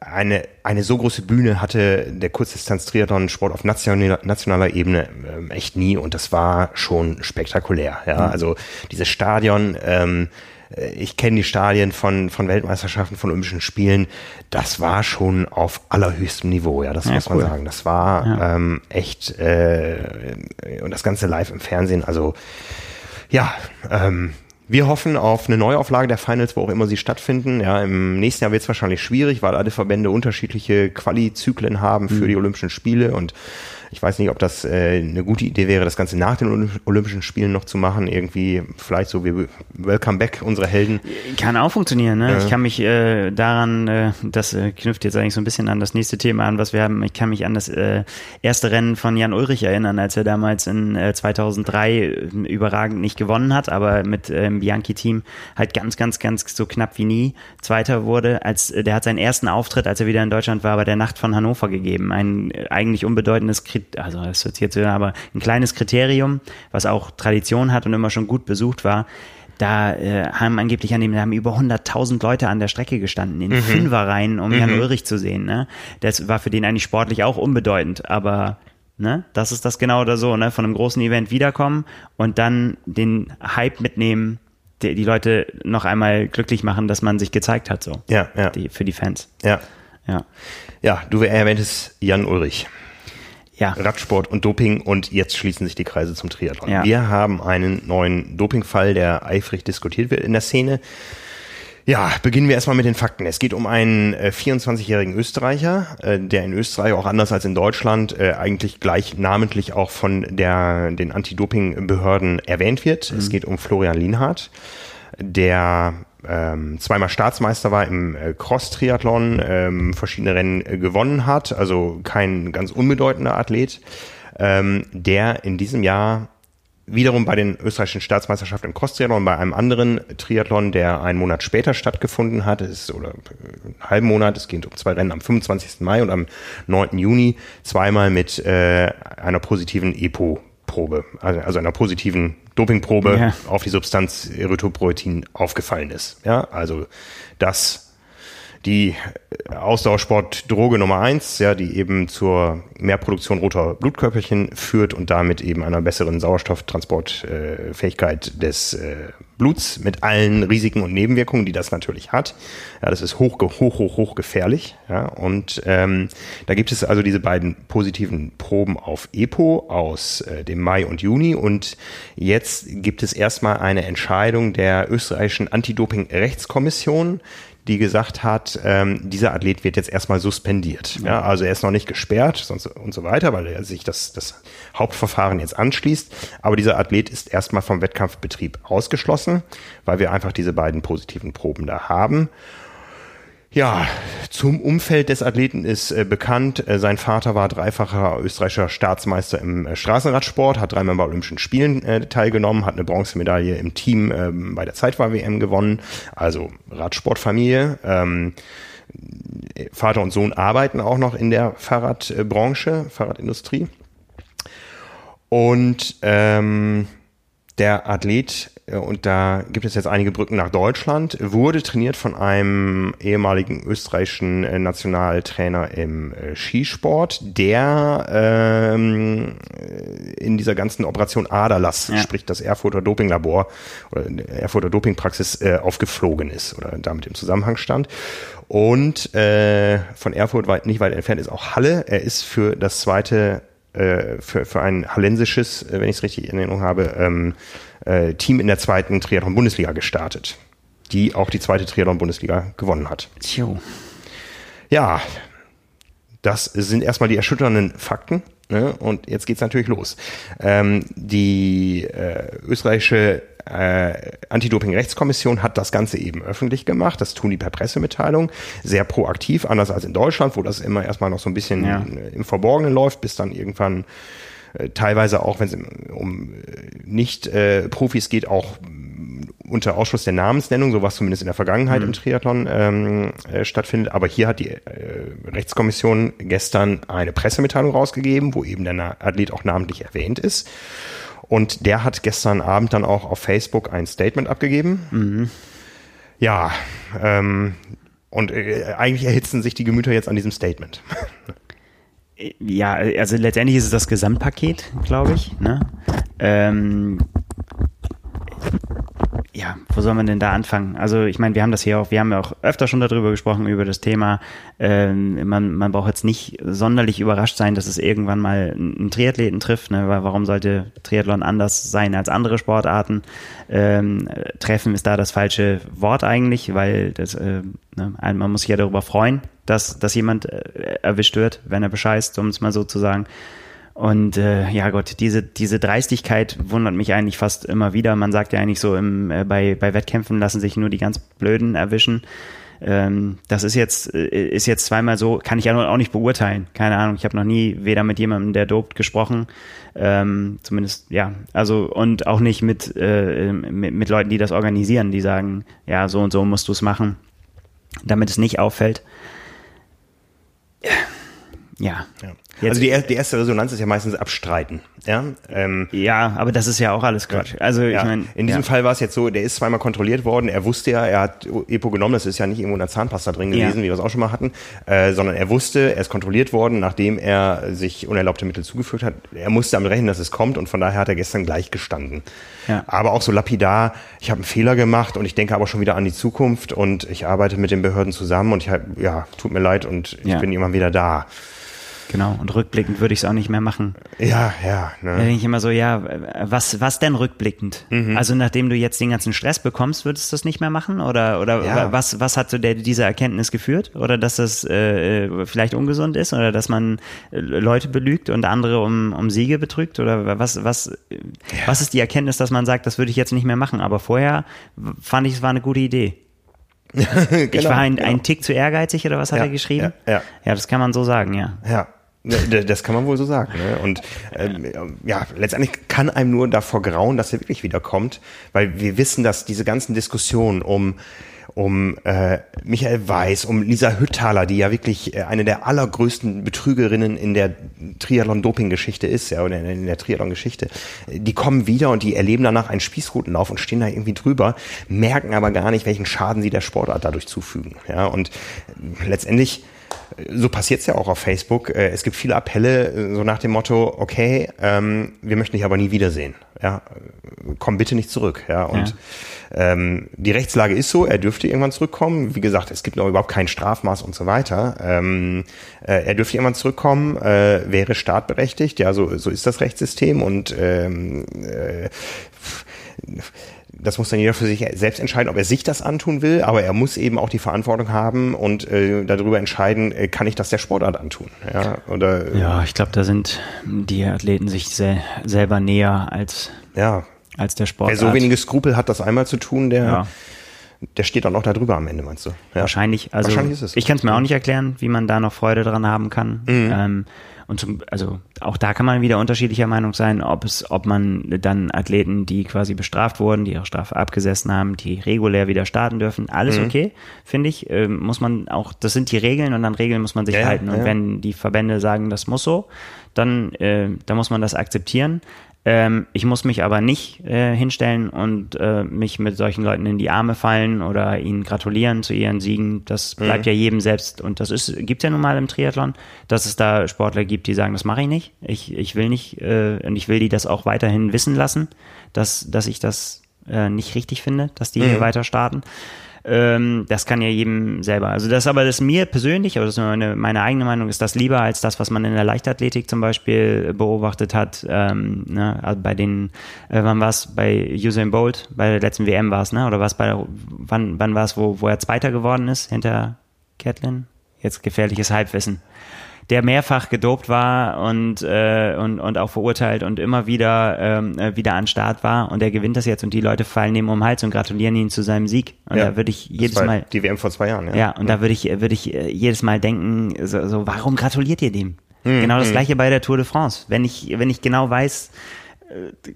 eine, eine so große Bühne hatte der Kurzdistanz-Triathlon-Sport auf nationaler, nationaler Ebene ähm, echt nie und das war schon spektakulär. Ja? Mhm. Also dieses Stadion, ähm, äh, ich kenne die Stadien von, von Weltmeisterschaften, von Olympischen Spielen. Das war schon auf allerhöchstem Niveau, ja, das ja, muss man sagen. Das war ja. ähm, echt äh, und das Ganze live im Fernsehen. Also ja, ähm, wir hoffen auf eine Neuauflage der Finals, wo auch immer sie stattfinden. Ja, im nächsten Jahr wird es wahrscheinlich schwierig, weil alle Verbände unterschiedliche Quali-Zyklen haben für mhm. die Olympischen Spiele und ich weiß nicht, ob das äh, eine gute Idee wäre, das Ganze nach den Olympischen Spielen noch zu machen. Irgendwie vielleicht so wie Welcome Back, unsere Helden. Kann auch funktionieren. Ne? Ja. Ich kann mich äh, daran, äh, das äh, knüpft jetzt eigentlich so ein bisschen an das nächste Thema an, was wir haben. Ich kann mich an das äh, erste Rennen von Jan Ulrich erinnern, als er damals in äh, 2003 äh, überragend nicht gewonnen hat, aber mit äh, Bianchi-Team halt ganz, ganz, ganz so knapp wie nie Zweiter wurde. Als äh, der hat seinen ersten Auftritt, als er wieder in Deutschland war, bei der Nacht von Hannover gegeben. Ein äh, eigentlich unbedeutendes Also das wird jetzt aber ein kleines Kriterium, was auch Tradition hat und immer schon gut besucht war. Da äh, haben angeblich an dem haben über 100.000 Leute an der Strecke gestanden, in mhm. Fünferreihen, um mhm. Jan Ulrich zu sehen. Ne? Das war für den eigentlich sportlich auch unbedeutend, aber ne, das ist das genau oder so, ne? Von einem großen Event wiederkommen und dann den Hype mitnehmen, die, die Leute noch einmal glücklich machen, dass man sich gezeigt hat, so. Ja, ja. Die, für die Fans. Ja. Ja. Ja, du erwähntest Jan Ulrich ja. Radsport und Doping und jetzt schließen sich die Kreise zum Triathlon. Ja. Wir haben einen neuen Dopingfall, der eifrig diskutiert wird in der Szene. Ja, beginnen wir erstmal mit den Fakten. Es geht um einen äh, 24-jährigen Österreicher, äh, der in Österreich auch anders als in Deutschland äh, eigentlich gleich namentlich auch von der, den Anti-Doping-Behörden erwähnt wird. Mhm. Es geht um Florian Lienhardt, der ähm, zweimal Staatsmeister war im äh, Cross-Triathlon, ähm, verschiedene Rennen äh, gewonnen hat, also kein ganz unbedeutender Athlet, ähm, der in diesem Jahr wiederum bei den österreichischen Staatsmeisterschaften im Cross-Triathlon, bei einem anderen Triathlon, der einen Monat später stattgefunden hat, ist, oder einen halben Monat, es geht um zwei Rennen am 25. Mai und am 9. Juni, zweimal mit äh, einer positiven EPO-Probe, also, also einer positiven Dopingprobe ja. auf die Substanz Erythropoietin aufgefallen ist. Ja, also das die Ausdauersportdroge Nummer eins, ja, die eben zur Mehrproduktion roter Blutkörperchen führt und damit eben einer besseren Sauerstofftransportfähigkeit des äh, Bluts mit allen Risiken und Nebenwirkungen, die das natürlich hat. Ja, das ist hoch, hoch, hoch, hoch gefährlich. Ja, und ähm, da gibt es also diese beiden positiven Proben auf EPO aus äh, dem Mai und Juni. Und jetzt gibt es erstmal eine Entscheidung der österreichischen Anti-Doping-Rechtskommission, die gesagt hat, ähm, dieser Athlet wird jetzt erstmal suspendiert. Ja. ja. also er ist noch nicht gesperrt sonst, und so weiter, weil er sich das, das Hauptverfahren jetzt anschließt. Aber dieser Athlet ist erstmal vom Wettkampfbetrieb ausgeschlossen, weil wir einfach diese beiden positiven Proben da haben. Ja, zum Umfeld des Athleten ist äh, bekannt, äh, sein Vater war dreifacher österreichischer Staatsmeister im äh, Straßenradsport, hat dreimal bei Olympischen Spielen äh, teilgenommen, hat eine Bronzemedaille im Team ähm, bei der Zeitwahl-WM gewonnen, also Radsportfamilie. Ähm, Vater und Sohn arbeiten auch noch in der Fahrradbranche, Fahrradindustrie. Und ähm, der Athlet äh, und da gibt es jetzt einige Brücken nach Deutschland, wurde trainiert von einem ehemaligen österreichischen äh, Nationaltrainer im äh, Skisport, der ähm, in dieser ganzen Operation Aderlass, ja. sprich das Erfurter Dopinglabor oder Erfurter Dopingpraxis äh, aufgeflogen ist oder damit im Zusammenhang stand. Und äh, von Erfurt weit, nicht weit entfernt ist auch Halle. Er ist für das zweite, äh, für, für ein hallensisches, wenn ich es richtig in Erinnerung habe, ähm, äh, Team in der zweiten Triathlon-Bundesliga gestartet, die auch die zweite Triathlon-Bundesliga gewonnen hat. Tjo. Ja, das sind erstmal die erschütternden Fakten. Ne? Und jetzt geht's natürlich los. Ähm, die äh, österreichische äh, Anti-Doping-Rechtskommission hat das Ganze eben öffentlich gemacht. Das tun die per Pressemitteilung. Sehr proaktiv, anders als in Deutschland, wo das immer erstmal noch so ein bisschen ja. im Verborgenen läuft, bis dann irgendwann äh, teilweise auch, wenn es um äh, Nicht-Profis geht, auch unter Ausschluss der Namensnennung, so was zumindest in der Vergangenheit mhm. im Triathlon ähm, äh, stattfindet. Aber hier hat die äh, Rechtskommission gestern eine Pressemitteilung rausgegeben, wo eben der Athlet auch namentlich erwähnt ist. Und der hat gestern Abend dann auch auf Facebook ein Statement abgegeben. Mhm. Ja, ähm, und äh, eigentlich erhitzen sich die Gemüter jetzt an diesem Statement. ja, also letztendlich ist es das Gesamtpaket, glaube ich. Ne? Ähm, ja, wo soll man denn da anfangen? Also ich meine, wir haben das hier auch, wir haben ja auch öfter schon darüber gesprochen, über das Thema, ähm, man, man braucht jetzt nicht sonderlich überrascht sein, dass es irgendwann mal einen Triathleten trifft, ne? weil warum sollte Triathlon anders sein als andere Sportarten? Ähm, treffen ist da das falsche Wort eigentlich, weil das, äh, ne? man muss sich ja darüber freuen, dass, dass jemand äh, erwischt wird, wenn er bescheißt, um es mal so zu sagen. Und äh, ja Gott, diese, diese Dreistigkeit wundert mich eigentlich fast immer wieder. Man sagt ja eigentlich so, im, äh, bei, bei Wettkämpfen lassen sich nur die ganz Blöden erwischen. Ähm, das ist jetzt, äh, ist jetzt zweimal so, kann ich ja auch nicht beurteilen. Keine Ahnung, ich habe noch nie weder mit jemandem, der dopt, gesprochen. Ähm, zumindest, ja, also und auch nicht mit, äh, mit, mit Leuten, die das organisieren, die sagen, ja, so und so musst du es machen, damit es nicht auffällt. Ja. ja. Also die, die, erste Resonanz ist ja meistens abstreiten. Ja, ähm, ja aber das ist ja auch alles Quatsch. Also ja. ich meine, in diesem ja. Fall war es jetzt so, der ist zweimal kontrolliert worden. Er wusste ja, er hat Epo genommen. Das ist ja nicht irgendwo in der Zahnpasta drin gewesen, ja. wie wir es auch schon mal hatten, äh, sondern er wusste, er ist kontrolliert worden, nachdem er sich unerlaubte Mittel zugefügt hat. Er musste damit rechnen, dass es kommt und von daher hat er gestern gleich gestanden. Ja. Aber auch so lapidar. Ich habe einen Fehler gemacht und ich denke aber schon wieder an die Zukunft und ich arbeite mit den Behörden zusammen und ich hab, ja, tut mir leid und ich bin immer wieder da. Genau, und rückblickend würde ich es auch nicht mehr machen. Ja, ja. Ne? Da denke ich immer so, ja, was, was denn rückblickend? Mhm. Also nachdem du jetzt den ganzen Stress bekommst, würdest du das nicht mehr machen? Oder, oder ja. was, was hat so der, diese Erkenntnis geführt? Oder dass das äh, vielleicht ungesund ist? Oder dass man äh, Leute belügt und andere um, um Siege betrügt? Oder was, was, ja. was ist die Erkenntnis, dass man sagt, das würde ich jetzt nicht mehr machen? Aber vorher fand ich, es war eine gute Idee. Genau, ich war ein, genau. ein Tick zu ehrgeizig oder was hat ja, er geschrieben? Ja, ja. ja, das kann man so sagen, ja. Ja. Das kann man wohl so sagen. Ne? Und ähm, ja, letztendlich kann einem nur davor grauen, dass er wirklich wiederkommt, weil wir wissen, dass diese ganzen Diskussionen um um äh, Michael Weiß, um Lisa Hüttaler, die ja wirklich äh, eine der allergrößten Betrügerinnen in der Triathlon-Doping-Geschichte ist, ja, oder in der Triathlon-Geschichte. Die kommen wieder und die erleben danach einen Spießrutenlauf und stehen da irgendwie drüber, merken aber gar nicht, welchen Schaden sie der Sportart dadurch zufügen. Ja, und letztendlich so passiert es ja auch auf Facebook. Äh, es gibt viele Appelle, äh, so nach dem Motto, okay, ähm, wir möchten dich aber nie wiedersehen. Ja, komm bitte nicht zurück. Ja, und ja. Ähm, die Rechtslage ist so, er dürfte irgendwann zurückkommen. Wie gesagt, es gibt noch überhaupt kein Strafmaß und so weiter. Ähm, äh, er dürfte irgendwann zurückkommen, äh, wäre startberechtigt. Ja, so, so ist das Rechtssystem und ähm, äh, das muss dann jeder für sich selbst entscheiden, ob er sich das antun will, aber er muss eben auch die Verantwortung haben und äh, darüber entscheiden, äh, kann ich das der Sportart antun? Ja, oder, äh, ja ich glaube, da sind die Athleten sich sehr, selber näher als, ja. als der Sportart. Wer so wenige Skrupel hat, das einmal zu tun, der, ja. der steht dann auch da drüber am Ende, meinst du? Ja. Wahrscheinlich. Also Wahrscheinlich ist es. Ich kann es mir auch nicht erklären, wie man da noch Freude dran haben kann. Mhm. Ähm, und zum, also auch da kann man wieder unterschiedlicher Meinung sein, ob es, ob man dann Athleten, die quasi bestraft wurden, die ihre Strafe abgesessen haben, die regulär wieder starten dürfen, alles mhm. okay, finde ich. Ähm, muss man auch, das sind die Regeln und an Regeln muss man sich ja, halten. Und ja. wenn die Verbände sagen, das muss so, dann, äh, dann muss man das akzeptieren. Ähm, ich muss mich aber nicht äh, hinstellen und äh, mich mit solchen Leuten in die Arme fallen oder ihnen gratulieren zu ihren Siegen. Das bleibt mhm. ja jedem selbst. Und das ist, gibt ja nun mal im Triathlon, dass es da Sportler gibt, die sagen, das mache ich nicht. Ich, ich will nicht, äh, und ich will die das auch weiterhin wissen lassen, dass, dass ich das äh, nicht richtig finde, dass die mhm. hier weiter starten. Ähm, das kann ja jedem selber. Also das aber das mir persönlich, aber das ist meine, meine eigene Meinung, ist das lieber als das, was man in der Leichtathletik zum Beispiel beobachtet hat. Ähm, ne, also bei den, äh, wann war es bei Usain Bolt, bei der letzten WM war es, ne? Oder was bei wann, wann war es, wo, wo er Zweiter geworden ist hinter Catlin? Jetzt gefährliches Halbwissen der mehrfach gedopt war und, äh, und, und auch verurteilt und immer wieder, ähm, äh, wieder an Start war und der gewinnt das jetzt und die Leute fallen ihm um den Hals und gratulieren ihn zu seinem Sieg. Und ja, da würde ich jedes Mal. Die WM vor zwei Jahren, ja. Ja, und ja. da würde ich, würde ich äh, jedes Mal denken, so, so warum gratuliert ihr dem? Hm, genau das hm. gleiche bei der Tour de France. Wenn ich, wenn ich genau weiß, äh,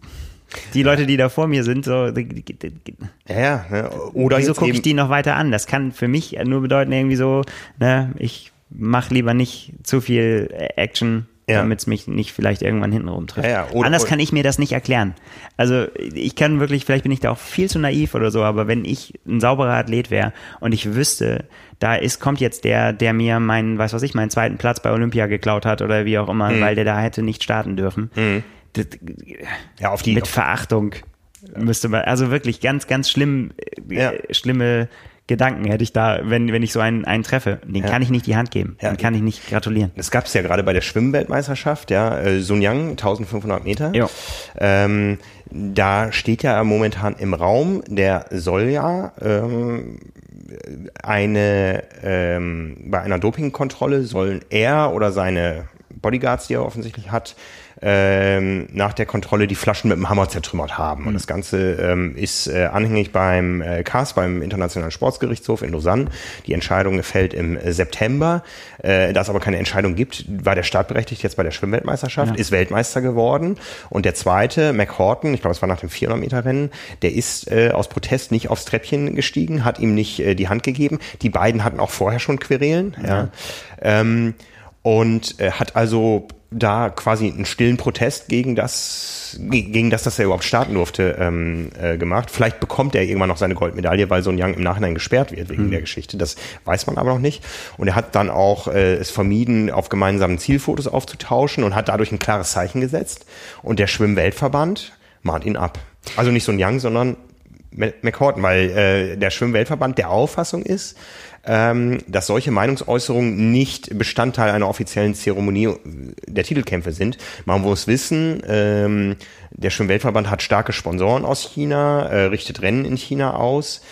die Leute, die da vor mir sind, so. Ja, ja. Ne? Oder wieso gucke ich die noch weiter an? Das kann für mich nur bedeuten, irgendwie so, ne, ich mach lieber nicht zu viel Action, ja. damit es mich nicht vielleicht irgendwann hintenrum trifft. Ja, ja. Oder, Anders kann ich mir das nicht erklären. Also ich kann wirklich, vielleicht bin ich da auch viel zu naiv oder so, aber wenn ich ein sauberer Athlet wäre und ich wüsste, da ist, kommt jetzt der, der mir meinen, was weiß ich, meinen zweiten Platz bei Olympia geklaut hat oder wie auch immer, mhm. weil der da hätte nicht starten dürfen. Mhm. Das, ja, auf die, mit auf Verachtung müsste man, also wirklich ganz, ganz schlimm, äh, schlimme Gedanken hätte ich da, wenn, wenn ich so einen, einen treffe. Den ja. kann ich nicht die Hand geben. Ja. Den kann ich nicht gratulieren. Das gab es ja gerade bei der Schwimmweltmeisterschaft, ja. Äh, Sun Yang, 1500 Meter. Ja. Ähm, da steht ja momentan im Raum, der soll ja ähm, eine ähm, bei einer Dopingkontrolle sollen er oder seine Bodyguards, die er offensichtlich hat, ähm, nach der Kontrolle die Flaschen mit dem Hammer zertrümmert haben. Mhm. Und das Ganze ähm, ist äh, anhängig beim äh, CAS, beim Internationalen Sportsgerichtshof in Lausanne. Die Entscheidung fällt im äh, September. Äh, da es aber keine Entscheidung gibt, war der startberechtigt jetzt bei der Schwimmweltmeisterschaft, ja. ist Weltmeister geworden. Und der zweite, McHorton, ich glaube, es war nach dem 400 Meter Rennen, der ist äh, aus Protest nicht aufs Treppchen gestiegen, hat ihm nicht äh, die Hand gegeben. Die beiden hatten auch vorher schon Querelen. Ja. ja. Ähm, und äh, hat also da quasi einen stillen Protest gegen das, gegen das, dass er überhaupt starten durfte, ähm, äh, gemacht. Vielleicht bekommt er irgendwann noch seine Goldmedaille, weil so ein Young im Nachhinein gesperrt wird wegen mhm. der Geschichte. Das weiß man aber noch nicht. Und er hat dann auch äh, es vermieden, auf gemeinsamen Zielfotos aufzutauschen und hat dadurch ein klares Zeichen gesetzt. Und der Schwimmweltverband mahnt ihn ab. Also nicht so ein Young, sondern McCorton, weil äh, der Schwimmweltverband der Auffassung ist, ähm, dass solche Meinungsäußerungen nicht Bestandteil einer offiziellen Zeremonie der Titelkämpfe sind. Man muss wissen, ähm, der Schwimmweltverband hat starke Sponsoren aus China, äh, richtet Rennen in China aus.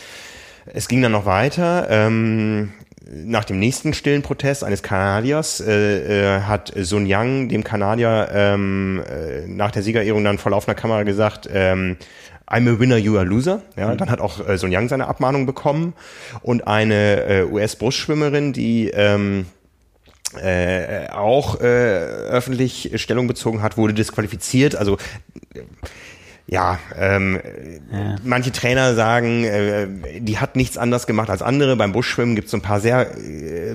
Es ging dann noch weiter. Ähm, nach dem nächsten stillen Protest eines Kanadiers äh, äh, hat Sun Yang dem Kanadier ähm, äh, nach der Siegerehrung dann vor laufender Kamera gesagt, ähm, I'm a winner, you are a loser. Ja, mhm. dann hat auch äh, Sun Yang seine Abmahnung bekommen und eine äh, US-Brustschwimmerin, die ähm, äh, auch äh, öffentlich Stellung bezogen hat, wurde disqualifiziert. Also ja, ähm, ja, manche Trainer sagen, äh, die hat nichts anders gemacht als andere. Beim Buschschwimmen gibt es so ein paar sehr äh,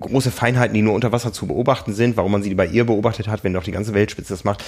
große Feinheiten, die nur unter Wasser zu beobachten sind. Warum man sie bei ihr beobachtet hat, wenn doch die ganze Weltspitze das macht.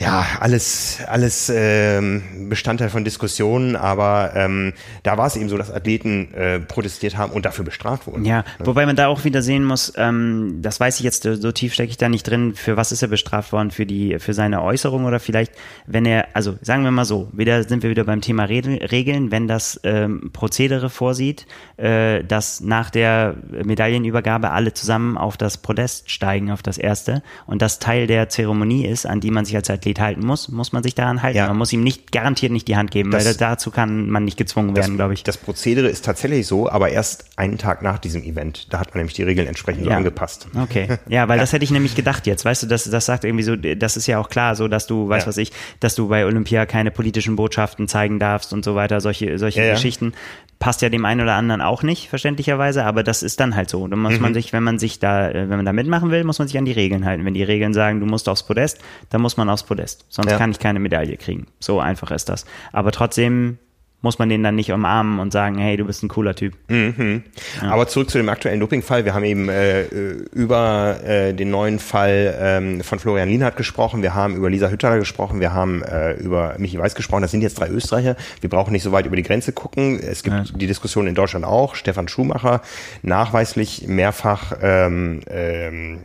Ja, alles, alles ähm, Bestandteil von Diskussionen. Aber ähm, da war es eben so, dass Athleten äh, protestiert haben und dafür bestraft wurden. Ja, wobei man da auch wieder sehen muss, ähm, das weiß ich jetzt, so tief stecke ich da nicht drin. Für was ist er bestraft worden? Für die, für seine Äußerung oder vielleicht, wenn er, also also sagen wir mal so, wieder sind wir wieder beim Thema Regeln, wenn das ähm, Prozedere vorsieht, äh, dass nach der Medaillenübergabe alle zusammen auf das Podest steigen, auf das erste, und das Teil der Zeremonie ist, an die man sich als Athlet halten muss, muss man sich daran halten. Ja. Man muss ihm nicht garantiert nicht die Hand geben, das, weil dazu kann man nicht gezwungen werden, glaube ich. Das Prozedere ist tatsächlich so, aber erst einen Tag nach diesem Event. Da hat man nämlich die Regeln entsprechend ja. angepasst. Okay. Ja, weil ja. das hätte ich nämlich gedacht jetzt. Weißt du, das, das sagt irgendwie so, das ist ja auch klar, so dass du, weißt was ich, dass du bei Olympia Olympia keine politischen Botschaften zeigen darfst und so weiter, solche, solche ja, Geschichten. Passt ja dem einen oder anderen auch nicht, verständlicherweise, aber das ist dann halt so. Da muss mhm. man sich, wenn man sich da, äh, wenn man da mitmachen will, muss man sich an die Regeln halten. Wenn die Regeln sagen, du musst aufs Podest, dann muss man aufs Podest. Sonst kann ich keine Medaille kriegen. So einfach ist das. Aber trotzdem muss man den dann nicht umarmen und sagen, hey, du bist ein cooler Typ. Mhm. Ja. Aber zurück zu dem aktuellen Dopingfall. Wir haben eben äh, über äh, den neuen Fall ähm, von Florian Lienhardt gesprochen. Wir haben über Lisa Hütter gesprochen. Wir haben äh, über Michi Weiß gesprochen. Das sind jetzt drei Österreicher. Wir brauchen nicht so weit über die Grenze gucken. Es gibt ja. die Diskussion in Deutschland auch. Stefan Schumacher, nachweislich mehrfach ähm, ähm,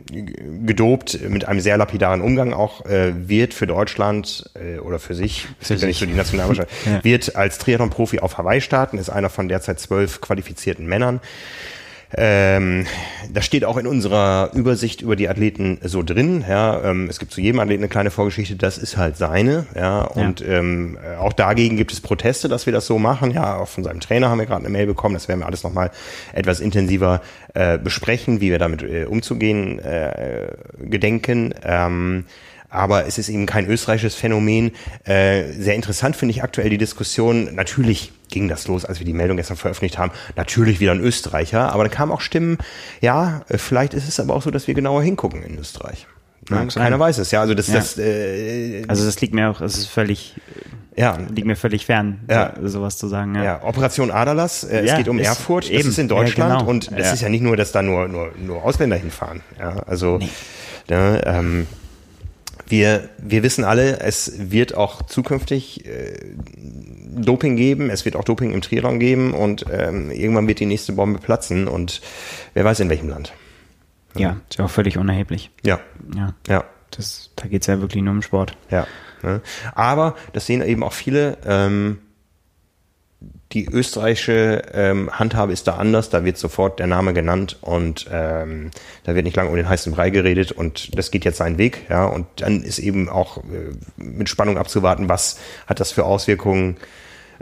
gedopt, mit einem sehr lapidaren Umgang auch, äh, wird für Deutschland äh, oder für sich, für, sich. nicht für die Nationalmannschaft, ja. wird als Triathlon Triathlon-Profi auf Hawaii starten, ist einer von derzeit zwölf qualifizierten Männern. Ähm, das steht auch in unserer Übersicht über die Athleten so drin. Ja, ähm, es gibt zu jedem Athleten eine kleine Vorgeschichte, das ist halt seine. Ja, und ja. Ähm, auch dagegen gibt es Proteste, dass wir das so machen. Ja, auch von seinem Trainer haben wir gerade eine Mail bekommen. Das werden wir alles nochmal etwas intensiver äh, besprechen, wie wir damit äh, umzugehen äh, gedenken. Ähm, aber es ist eben kein österreichisches Phänomen. Äh, sehr interessant finde ich aktuell die Diskussion. Natürlich ging das los, als wir die Meldung gestern veröffentlicht haben. Natürlich wieder ein Österreicher, aber dann kamen auch Stimmen, ja, äh, vielleicht ist es aber auch so, dass wir genauer hingucken in Österreich. Ja, keiner weiß es, ja. Also das, ja. das äh, also das liegt mir auch, es ist völlig ja. liegt mir völlig fern, ja. sowas zu sagen. Ja, ja. Operation Adalas, äh, ja, es geht um Erfurt, eben. das ist in Deutschland genau. und es ist ja nicht nur, dass da nur, nur, nur Ausländer hinfahren. Ja, also nee. ne, ähm, wir, wir wissen alle, es wird auch zukünftig äh, Doping geben, es wird auch Doping im Triathlon geben und ähm, irgendwann wird die nächste Bombe platzen und wer weiß in welchem Land. Ja, ist ja auch völlig unerheblich. Ja. Ja. ja. Das, da geht's ja wirklich nur um Sport. Ja. Ne? Aber das sehen eben auch viele, ähm, die österreichische ähm, Handhabe ist da anders, da wird sofort der Name genannt und ähm, da wird nicht lange um den heißen Brei geredet und das geht jetzt seinen Weg, ja, und dann ist eben auch äh, mit Spannung abzuwarten, was hat das für Auswirkungen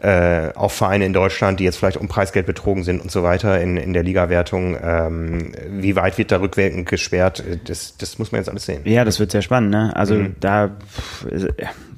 äh, auf Vereine in Deutschland, die jetzt vielleicht um Preisgeld betrogen sind und so weiter in, in der Ligawertung. Ähm, wie weit wird da rückwirkend gesperrt? Das, das muss man jetzt alles sehen. Ja, das wird sehr spannend. Ne? Also mhm. da,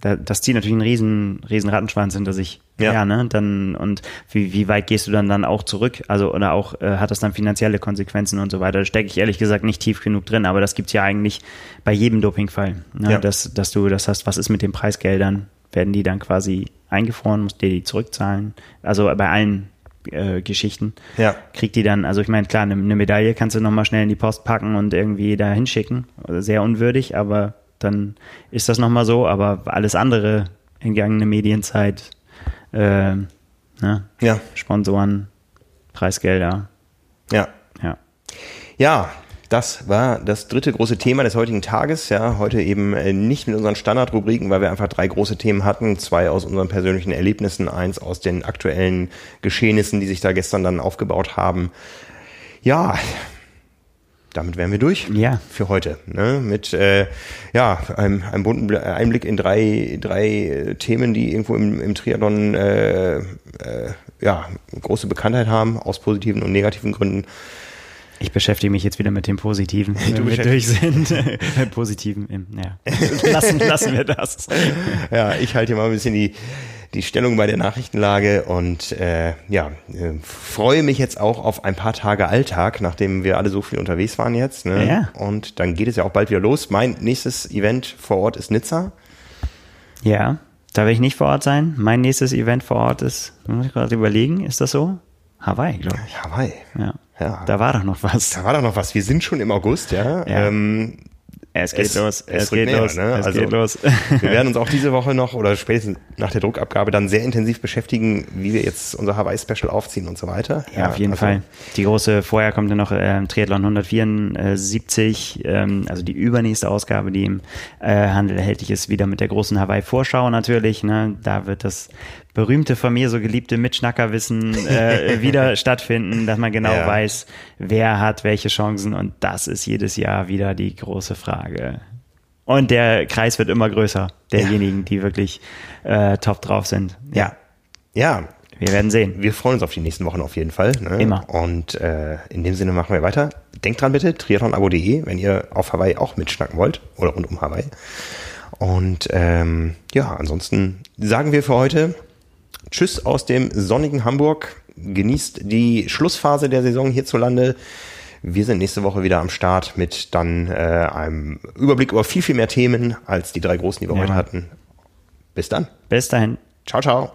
da, das zieht natürlich einen riesen, riesen Rattenschwanz hinter sich. Ja. ja, ne? Dann und wie, wie weit gehst du dann dann auch zurück? Also oder auch äh, hat das dann finanzielle Konsequenzen und so weiter? Da stecke ich ehrlich gesagt nicht tief genug drin, aber das gibt's ja eigentlich bei jedem Dopingfall, ne? ja. dass dass du das hast. Was ist mit den Preisgeldern? Werden die dann quasi eingefroren, musst dir die zurückzahlen. Also bei allen äh, Geschichten. Ja. Kriegt die dann, also ich meine, klar, eine, eine Medaille kannst du nochmal schnell in die Post packen und irgendwie da hinschicken. Sehr unwürdig, aber dann ist das nochmal so. Aber alles andere, entgangene Medienzeit, äh, ne? ja. Sponsoren, Preisgelder. Ja. Ja. Ja, das war das dritte große Thema des heutigen Tages. Ja, heute eben äh, nicht mit unseren Standardrubriken, weil wir einfach drei große Themen hatten. Zwei aus unseren persönlichen Erlebnissen, eins aus den aktuellen Geschehnissen, die sich da gestern dann aufgebaut haben. Ja, damit wären wir durch ja. für heute. Ne? Mit äh, ja, einem, einem bunten Einblick in drei, drei äh, Themen, die irgendwo im, im Triathlon äh, äh, ja, große Bekanntheit haben, aus positiven und negativen Gründen. Ich beschäftige mich jetzt wieder mit dem Positiven, wenn wir durch sind. Positiven, ja. Lassen, lassen wir das. Ja, ich halte hier mal ein bisschen die, die Stellung bei der Nachrichtenlage und äh, ja, äh, freue mich jetzt auch auf ein paar Tage Alltag, nachdem wir alle so viel unterwegs waren jetzt. Ne? Ja. Und dann geht es ja auch bald wieder los. Mein nächstes Event vor Ort ist Nizza. Ja, da werde ich nicht vor Ort sein. Mein nächstes Event vor Ort ist, muss ich gerade überlegen, ist das so? Hawaii, glaube ich. Hawaii. Ja. Ja. Da war doch noch was. Da war doch noch was. Wir sind schon im August, ja. Ja. Ähm, Es geht Es- los, es es, geht näher, los, ne? es Also- geht los. wir werden uns auch diese Woche noch oder spätestens nach der Druckabgabe dann sehr intensiv beschäftigen, wie wir jetzt unser Hawaii-Special aufziehen und so weiter. Ja, auf jeden also- Fall. Die große, vorher kommt ja noch ähm, Triathlon 174, ähm, also die übernächste Ausgabe, die im äh, Handel erhältlich ist, wieder mit der großen Hawaii-Vorschau natürlich. Ne? Da wird das berühmte von mir so geliebte Mitschnackerwissen äh, wieder stattfinden, dass man genau Ja. weiß, wer hat welche Chancen und das ist jedes Jahr wieder die große Frage. Und der Kreis wird immer größer, derjenigen, die wirklich äh, top drauf sind. Ja, Ja, wir werden sehen. wir freuen uns auf die nächsten Wochen auf jeden Fall. Ne? Immer. Und äh, in dem Sinne machen wir weiter. Denkt dran bitte, triathlonabo.de, wenn ihr auf Hawaii auch mitschnacken wollt oder rund um Hawaii. Und ähm, ja, ansonsten sagen wir für heute Tschüss aus dem sonnigen Hamburg. Genießt die Schlussphase der Saison hierzulande. Wir sind nächste Woche wieder am Start mit dann äh, einem Überblick über viel, viel mehr Themen als die drei großen, die wir Ja. heute hatten. Bis dann. Bis dahin. Ciao, ciao.